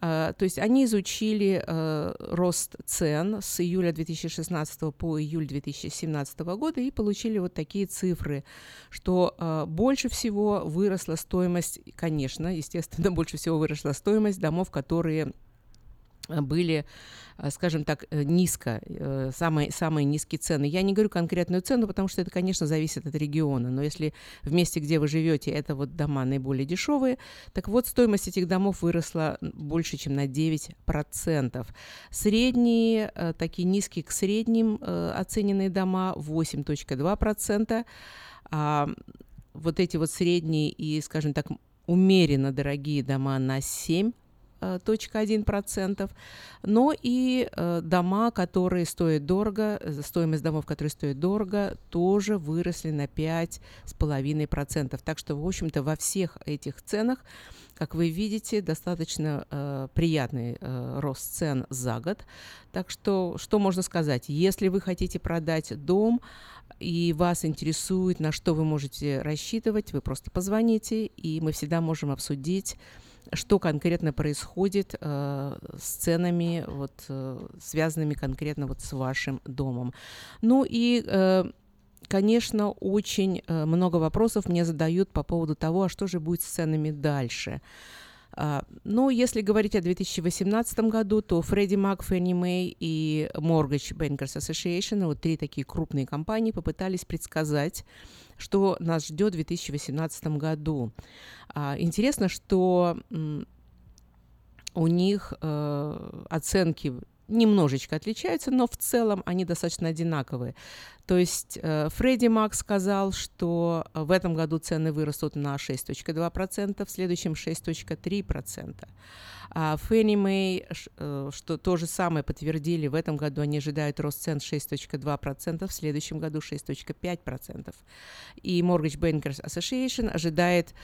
[SPEAKER 24] А, То есть они изучили э, рост цен с июля 2016 по июль 2017 года и получили вот такие цифры, что э, больше всего выросла стоимость, конечно, естественно, [LAUGHS] больше всего выросла стоимость домов, которые были, э, скажем так, э, низко, э, самые, самые низкие цены. Я не говорю конкретную цену, потому что это, конечно, зависит от региона. Но если в месте, где вы живете, это вот дома наиболее дешевые, так вот стоимость этих домов выросла больше, чем на 9%. Средние, э, такие низкие к средним оцененные дома 8.2%. А вот эти вот средние и, скажем так, умеренно дорогие дома на 7 э, точка один процентов, но и э, дома, которые стоят дорого, э, стоимость домов, которые стоят дорого, тоже выросли на 5,5%. Так что, в общем-то, во всех этих ценах, как вы видите, достаточно э, приятный э, рост цен за год. Так что, что можно сказать? Если вы хотите продать дом, и вас интересует, на что вы можете рассчитывать, вы просто позвоните, и мы всегда можем обсудить что конкретно происходит э, с ценами, вот, э, связанными конкретно вот с вашим домом. Ну и, э, конечно, очень э, много вопросов мне задают по поводу того, а что же будет с ценами дальше. А, Но если говорить о 2018 году, то Freddie Mac, Fannie Mae и Mortgage Bankers Association, вот три такие крупные компании, попытались предсказать, что нас ждет в 2018 году. А, Интересно, что у них э, оценки немножечко отличаются, но в целом они достаточно одинаковые. То есть э, Фредди Мак сказал, что в этом году цены вырастут на 6.2%, в следующем 6.3%. А Фенни Мэй, э, что то же самое подтвердили, в этом году они ожидают рост цен 6.2%, в следующем году 6.5%. И Mortgage Bankers Association ожидает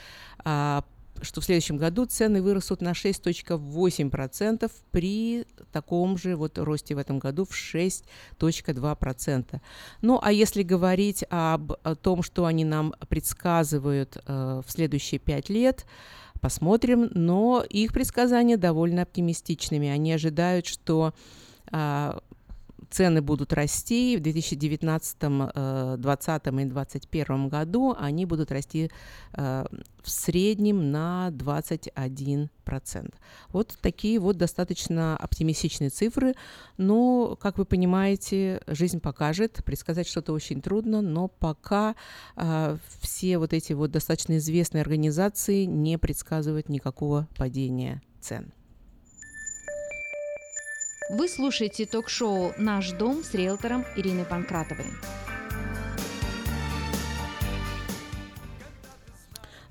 [SPEAKER 24] а, что в следующем году цены вырастут на 6.8% при таком же вот росте в этом году в 6.2%. Ну, а если говорить об о том, что они нам предсказывают э, в следующие пять лет, посмотрим, но их предсказания довольно оптимистичными. Они ожидают, что а, цены будут расти в 2019, э, 2020 и 2021 году они будут расти э, в среднем на 21%. Вот такие вот достаточно оптимистичные цифры. Но, как вы понимаете, жизнь покажет. Предсказать что-то очень трудно, но пока э, все вот эти вот достаточно известные организации не предсказывают никакого падения цен.
[SPEAKER 23] Вы слушаете ток-шоу «Наш дом» с риэлтором Ириной Панкратовой.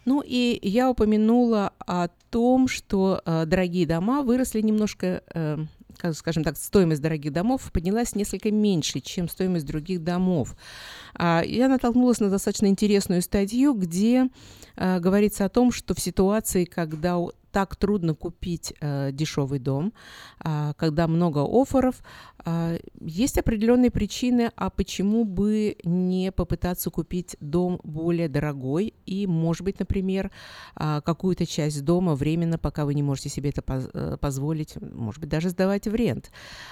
[SPEAKER 24] Ну и я упомянула о том, что э, дорогие дома выросли немножко, э, скажем так, стоимость дорогих домов поднялась несколько меньше, чем стоимость других домов. А, я натолкнулась на достаточно интересную статью, где э, говорится о том, что в ситуации, когда так трудно купить э, дешевый дом, а, когда много offer ов, а, есть определенные причины, а почему бы не попытаться купить дом более дорогой и, может быть, например, а, какую-то часть дома временно, пока вы не можете себе это поз- э, позволить, может быть, даже сдавать в rent.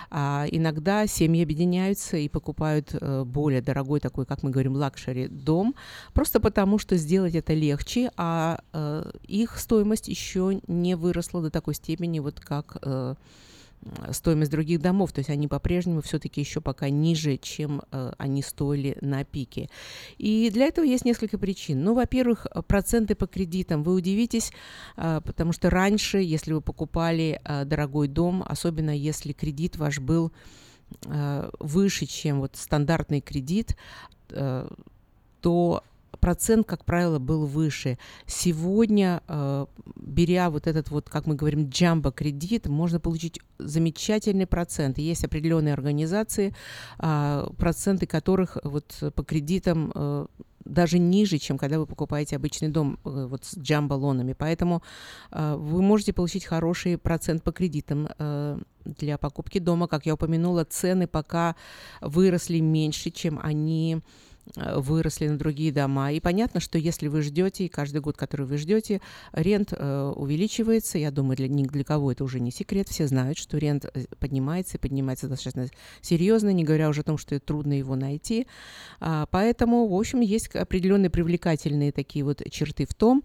[SPEAKER 24] А, иногда семьи объединяются и покупают э, более дорогой такой, как мы говорим, luxury дом, просто потому что сделать это легче, а э, их стоимость еще не выросла до такой степени, вот как э, стоимость других домов, то есть они по-прежнему все-таки еще пока ниже, чем э, они стоили на пике. И для этого есть несколько причин. Ну, во-первых, проценты по кредитам. Вы удивитесь, э, потому что раньше, если вы покупали э, дорогой дом, особенно если кредит ваш был э, выше, чем вот стандартный кредит, э, то процент, как правило, был выше. Сегодня, э, беря вот этот вот, как мы говорим, джамбо-кредит, можно получить замечательный процент. Есть определенные организации, а, проценты которых вот по кредитам э, даже ниже, чем когда вы покупаете обычный дом э, вот с джамбо-лонами. Поэтому э, вы можете получить хороший процент по кредитам э, для покупки дома. Как я упомянула, цены пока выросли меньше, чем они Э, выросли на другие дома. И понятно, что если вы ждете, и каждый год, который вы ждете, рент э, увеличивается. Я думаю, для, ни для кого это уже не секрет. Все знают, что рент э, поднимается и поднимается достаточно серьезно, не говоря уже о том, что трудно его найти. А, поэтому, в общем, есть определенные привлекательные такие вот черты в том,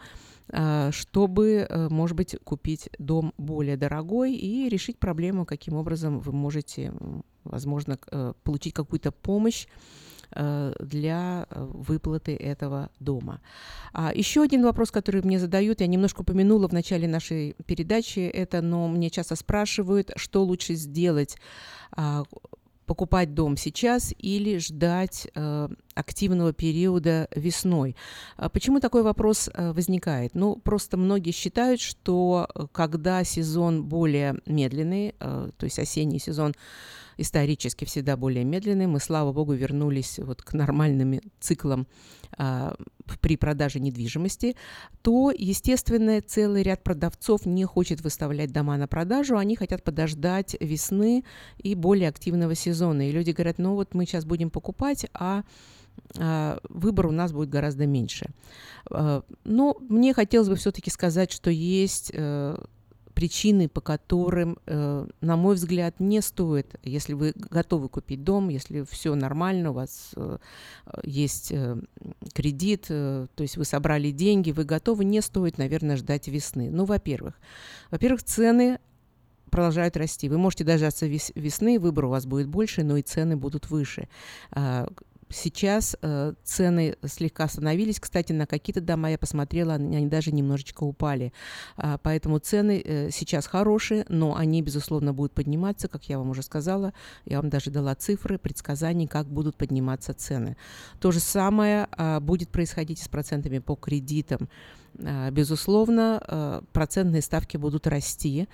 [SPEAKER 24] а, чтобы, э, может быть, купить дом более дорогой и решить проблему, каким образом вы можете, возможно, получить какую-то помощь Э, для э, выплаты этого дома. А еще один вопрос, который мне задают, я немножко упомянула в начале нашей передачи это, но мне часто спрашивают, что лучше сделать а, покупать дом сейчас или ждать э, активного периода весной. А почему такой вопрос э, возникает? Ну, просто многие считают, что когда сезон более медленный, э, то есть осенний сезон исторически всегда более медленные. Мы, слава богу, вернулись вот к нормальным циклам а, при продаже недвижимости, то, естественно, целый ряд продавцов не хочет выставлять дома на продажу, они хотят подождать весны и более активного сезона. И люди говорят, ну вот мы сейчас будем покупать, а, выбор у нас будет гораздо меньше. А, но мне хотелось бы все-таки сказать, что есть э, причины, по которым, э, на мой взгляд, не стоит, если вы готовы купить дом, если все нормально, у вас э, есть кредит, то есть вы собрали деньги, вы готовы, не стоит, наверное, ждать весны. Ну, во-первых, во-первых, цены продолжают расти. Вы можете дождаться весны, выбор у вас будет больше, но и цены будут выше. Сейчас э, цены слегка остановились. Кстати, на какие-то дома я посмотрела, они даже немножечко упали. А, поэтому цены э, сейчас хорошие, но они, безусловно, будут подниматься, как я вам уже сказала. Я вам даже дала цифры, предсказаний, как будут подниматься цены. То же самое а, будет происходить с процентами по кредитам. А, безусловно, а, процентные ставки будут расти,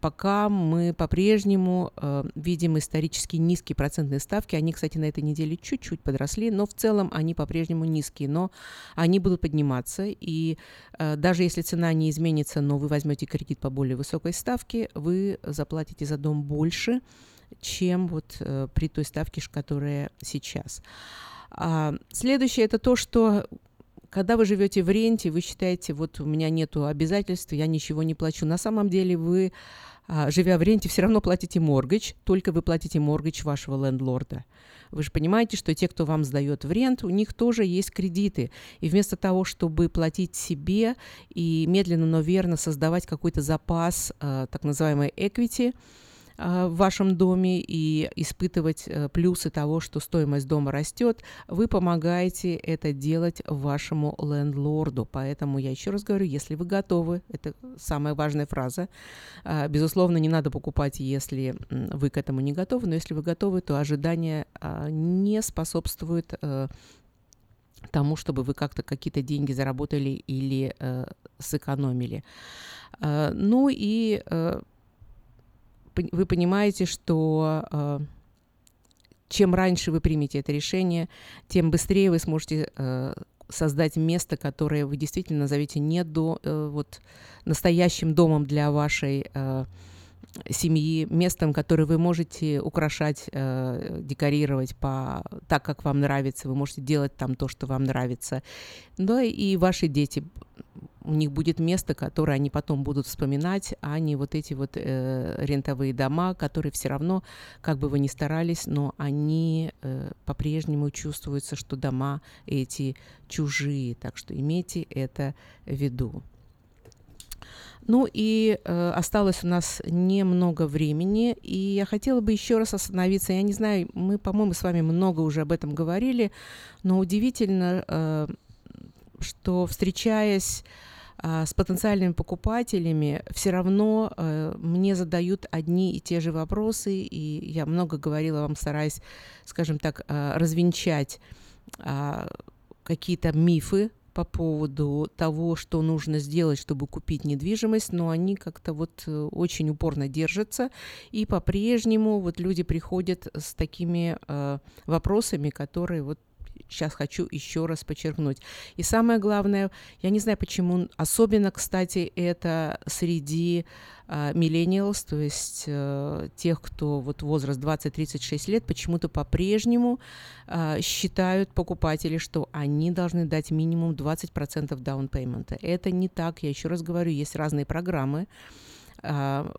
[SPEAKER 24] пока мы по-прежнему а, видим исторически низкие процентные ставки. Они, кстати, на этой неделе чуть-чуть подросли, но в целом они по-прежнему низкие, но они будут подниматься. И даже если цена не изменится, но вы возьмете кредит по более высокой ставке, вы заплатите за дом больше, чем вот при той ставке, которая сейчас. Следующее это то, что когда вы живете в ренте, вы считаете, вот у меня нет обязательств, я ничего не плачу. На самом деле вы, а, живя в ренте, все равно платите моргич, только вы платите моргич вашего лендлорда. Вы же понимаете, что те, кто вам сдает в рент, у них тоже есть кредиты. И вместо того, чтобы платить себе и медленно, но верно создавать какой-то запас, а, так называемый equity, в вашем доме и испытывать э, плюсы того, что стоимость дома растет, вы помогаете это делать вашему лендлорду. Поэтому я еще раз говорю, если вы готовы, это самая важная фраза. А, безусловно, не надо покупать, если вы к этому не готовы, но если вы готовы, то ожидания а, не способствуют э, тому, чтобы вы как-то какие-то деньги заработали или э, сэкономили. Э, ну и э, вы понимаете, что э, чем раньше вы примете это решение, тем быстрее вы сможете э, создать место, которое вы действительно назовете не до, э, вот, настоящим домом для вашей семьи, местом, которое вы можете украшать, декорировать по, так, как вам нравится. Вы можете делать там то, что вам нравится. Да, и ваши дети у них будет место, которое они потом будут вспоминать, а не вот эти вот э, рентовые дома, которые все равно, как бы вы ни старались, но они э, по-прежнему чувствуются, что дома эти чужие. Так что имейте это в виду. Ну и э, осталось у нас немного времени, и я хотела бы еще раз остановиться. Я не знаю, мы, по-моему, с вами много уже об этом говорили, но удивительно, э, что встречаясь а, с потенциальными покупателями все равно э, мне задают одни и те же вопросы, и я много говорила вам, стараясь, скажем так, э, развенчать э, какие-то мифы по поводу того, что нужно сделать, чтобы купить недвижимость, но они как-то вот э, очень упорно держатся, и по-прежнему вот люди приходят с такими э, вопросами, которые вот сейчас хочу еще раз подчеркнуть. И самое главное, я не знаю почему, особенно, кстати, это среди миллениалс, то есть э, тех, кто вот возраст 20-36 лет, почему-то по-прежнему э, считают покупатели, что они должны дать минимум 20% down payment. Это не так, я еще раз говорю, есть разные программы, а,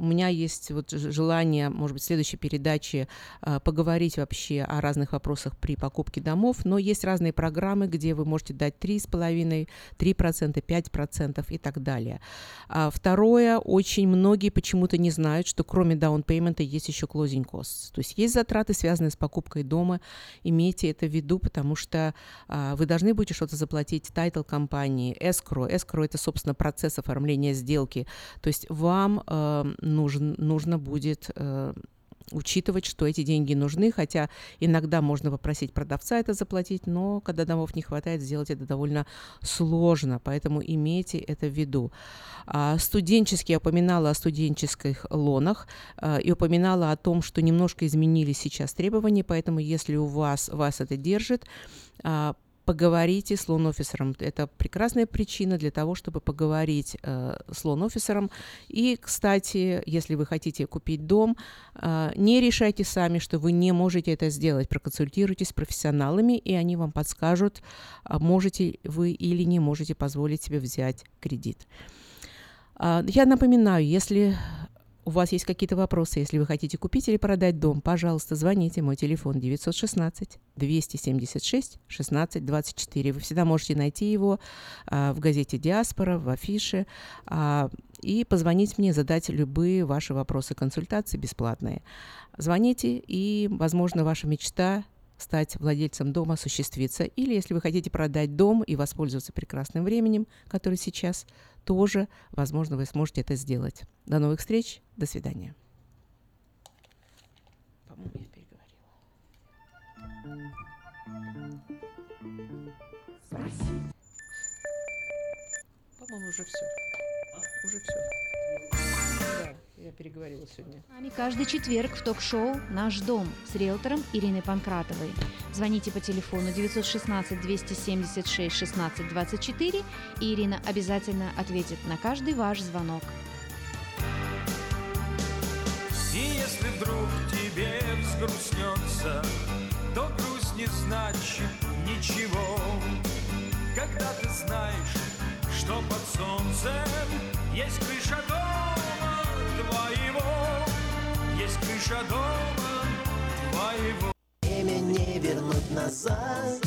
[SPEAKER 24] у меня есть вот желание, может быть, в следующей передаче э, поговорить вообще о разных вопросах при покупке домов, но есть разные программы, где вы можете дать 3,5, 3%, 5% и так далее. А второе, очень многие почему-то не знают, что кроме payment есть еще closing costs. То есть есть затраты, связанные с покупкой дома, имейте это в виду, потому что э, вы должны будете что-то заплатить title компании, escrow. Escrow – это, собственно, процесс оформления сделки. То есть вам э, нужен, нужно будет э, учитывать, что эти деньги нужны, хотя иногда можно попросить продавца это заплатить, но когда домов не хватает, сделать это довольно сложно, поэтому имейте это в виду. А, студенчески я упоминала о студенческих лонах а, и упоминала о том, что немножко изменились сейчас требования, поэтому если у вас, вас это держит, а, поговорите с лон-офисером. Это прекрасная причина для того, чтобы поговорить э, с лон-офисером. И, кстати, если вы хотите купить дом, э, не решайте сами, что вы не можете это сделать. Проконсультируйтесь с профессионалами, и они вам подскажут, а можете вы или не можете позволить себе взять кредит. Uh, я напоминаю, если у вас есть какие-то вопросы, если вы хотите купить или продать дом, пожалуйста, звоните. Мой телефон 916 276 16 24. Вы всегда можете найти его а, в газете «Диаспора», в афише. А, и позвонить мне, задать любые ваши вопросы, консультации бесплатные. Звоните, и, возможно, ваша мечта стать владельцем дома осуществится. Или если вы хотите продать дом и воспользоваться прекрасным временем, который сейчас, тоже, возможно, вы сможете это сделать. До новых встреч. До свидания. По-моему, уже все. Уже все. Я переговорила сегодня.
[SPEAKER 23] С нами каждый четверг в ток-шоу «Наш дом» с риэлтором Ириной Панкратовой. Звоните по телефону 916 276 16 24, и Ирина обязательно ответит на каждый ваш звонок.
[SPEAKER 1] И если вдруг тебе взгрустнется, то грусть не значит ничего. Когда ты знаешь, что под солнцем есть крыша дома твоего, есть крыша дома твоего.
[SPEAKER 25] Время не вернуть назад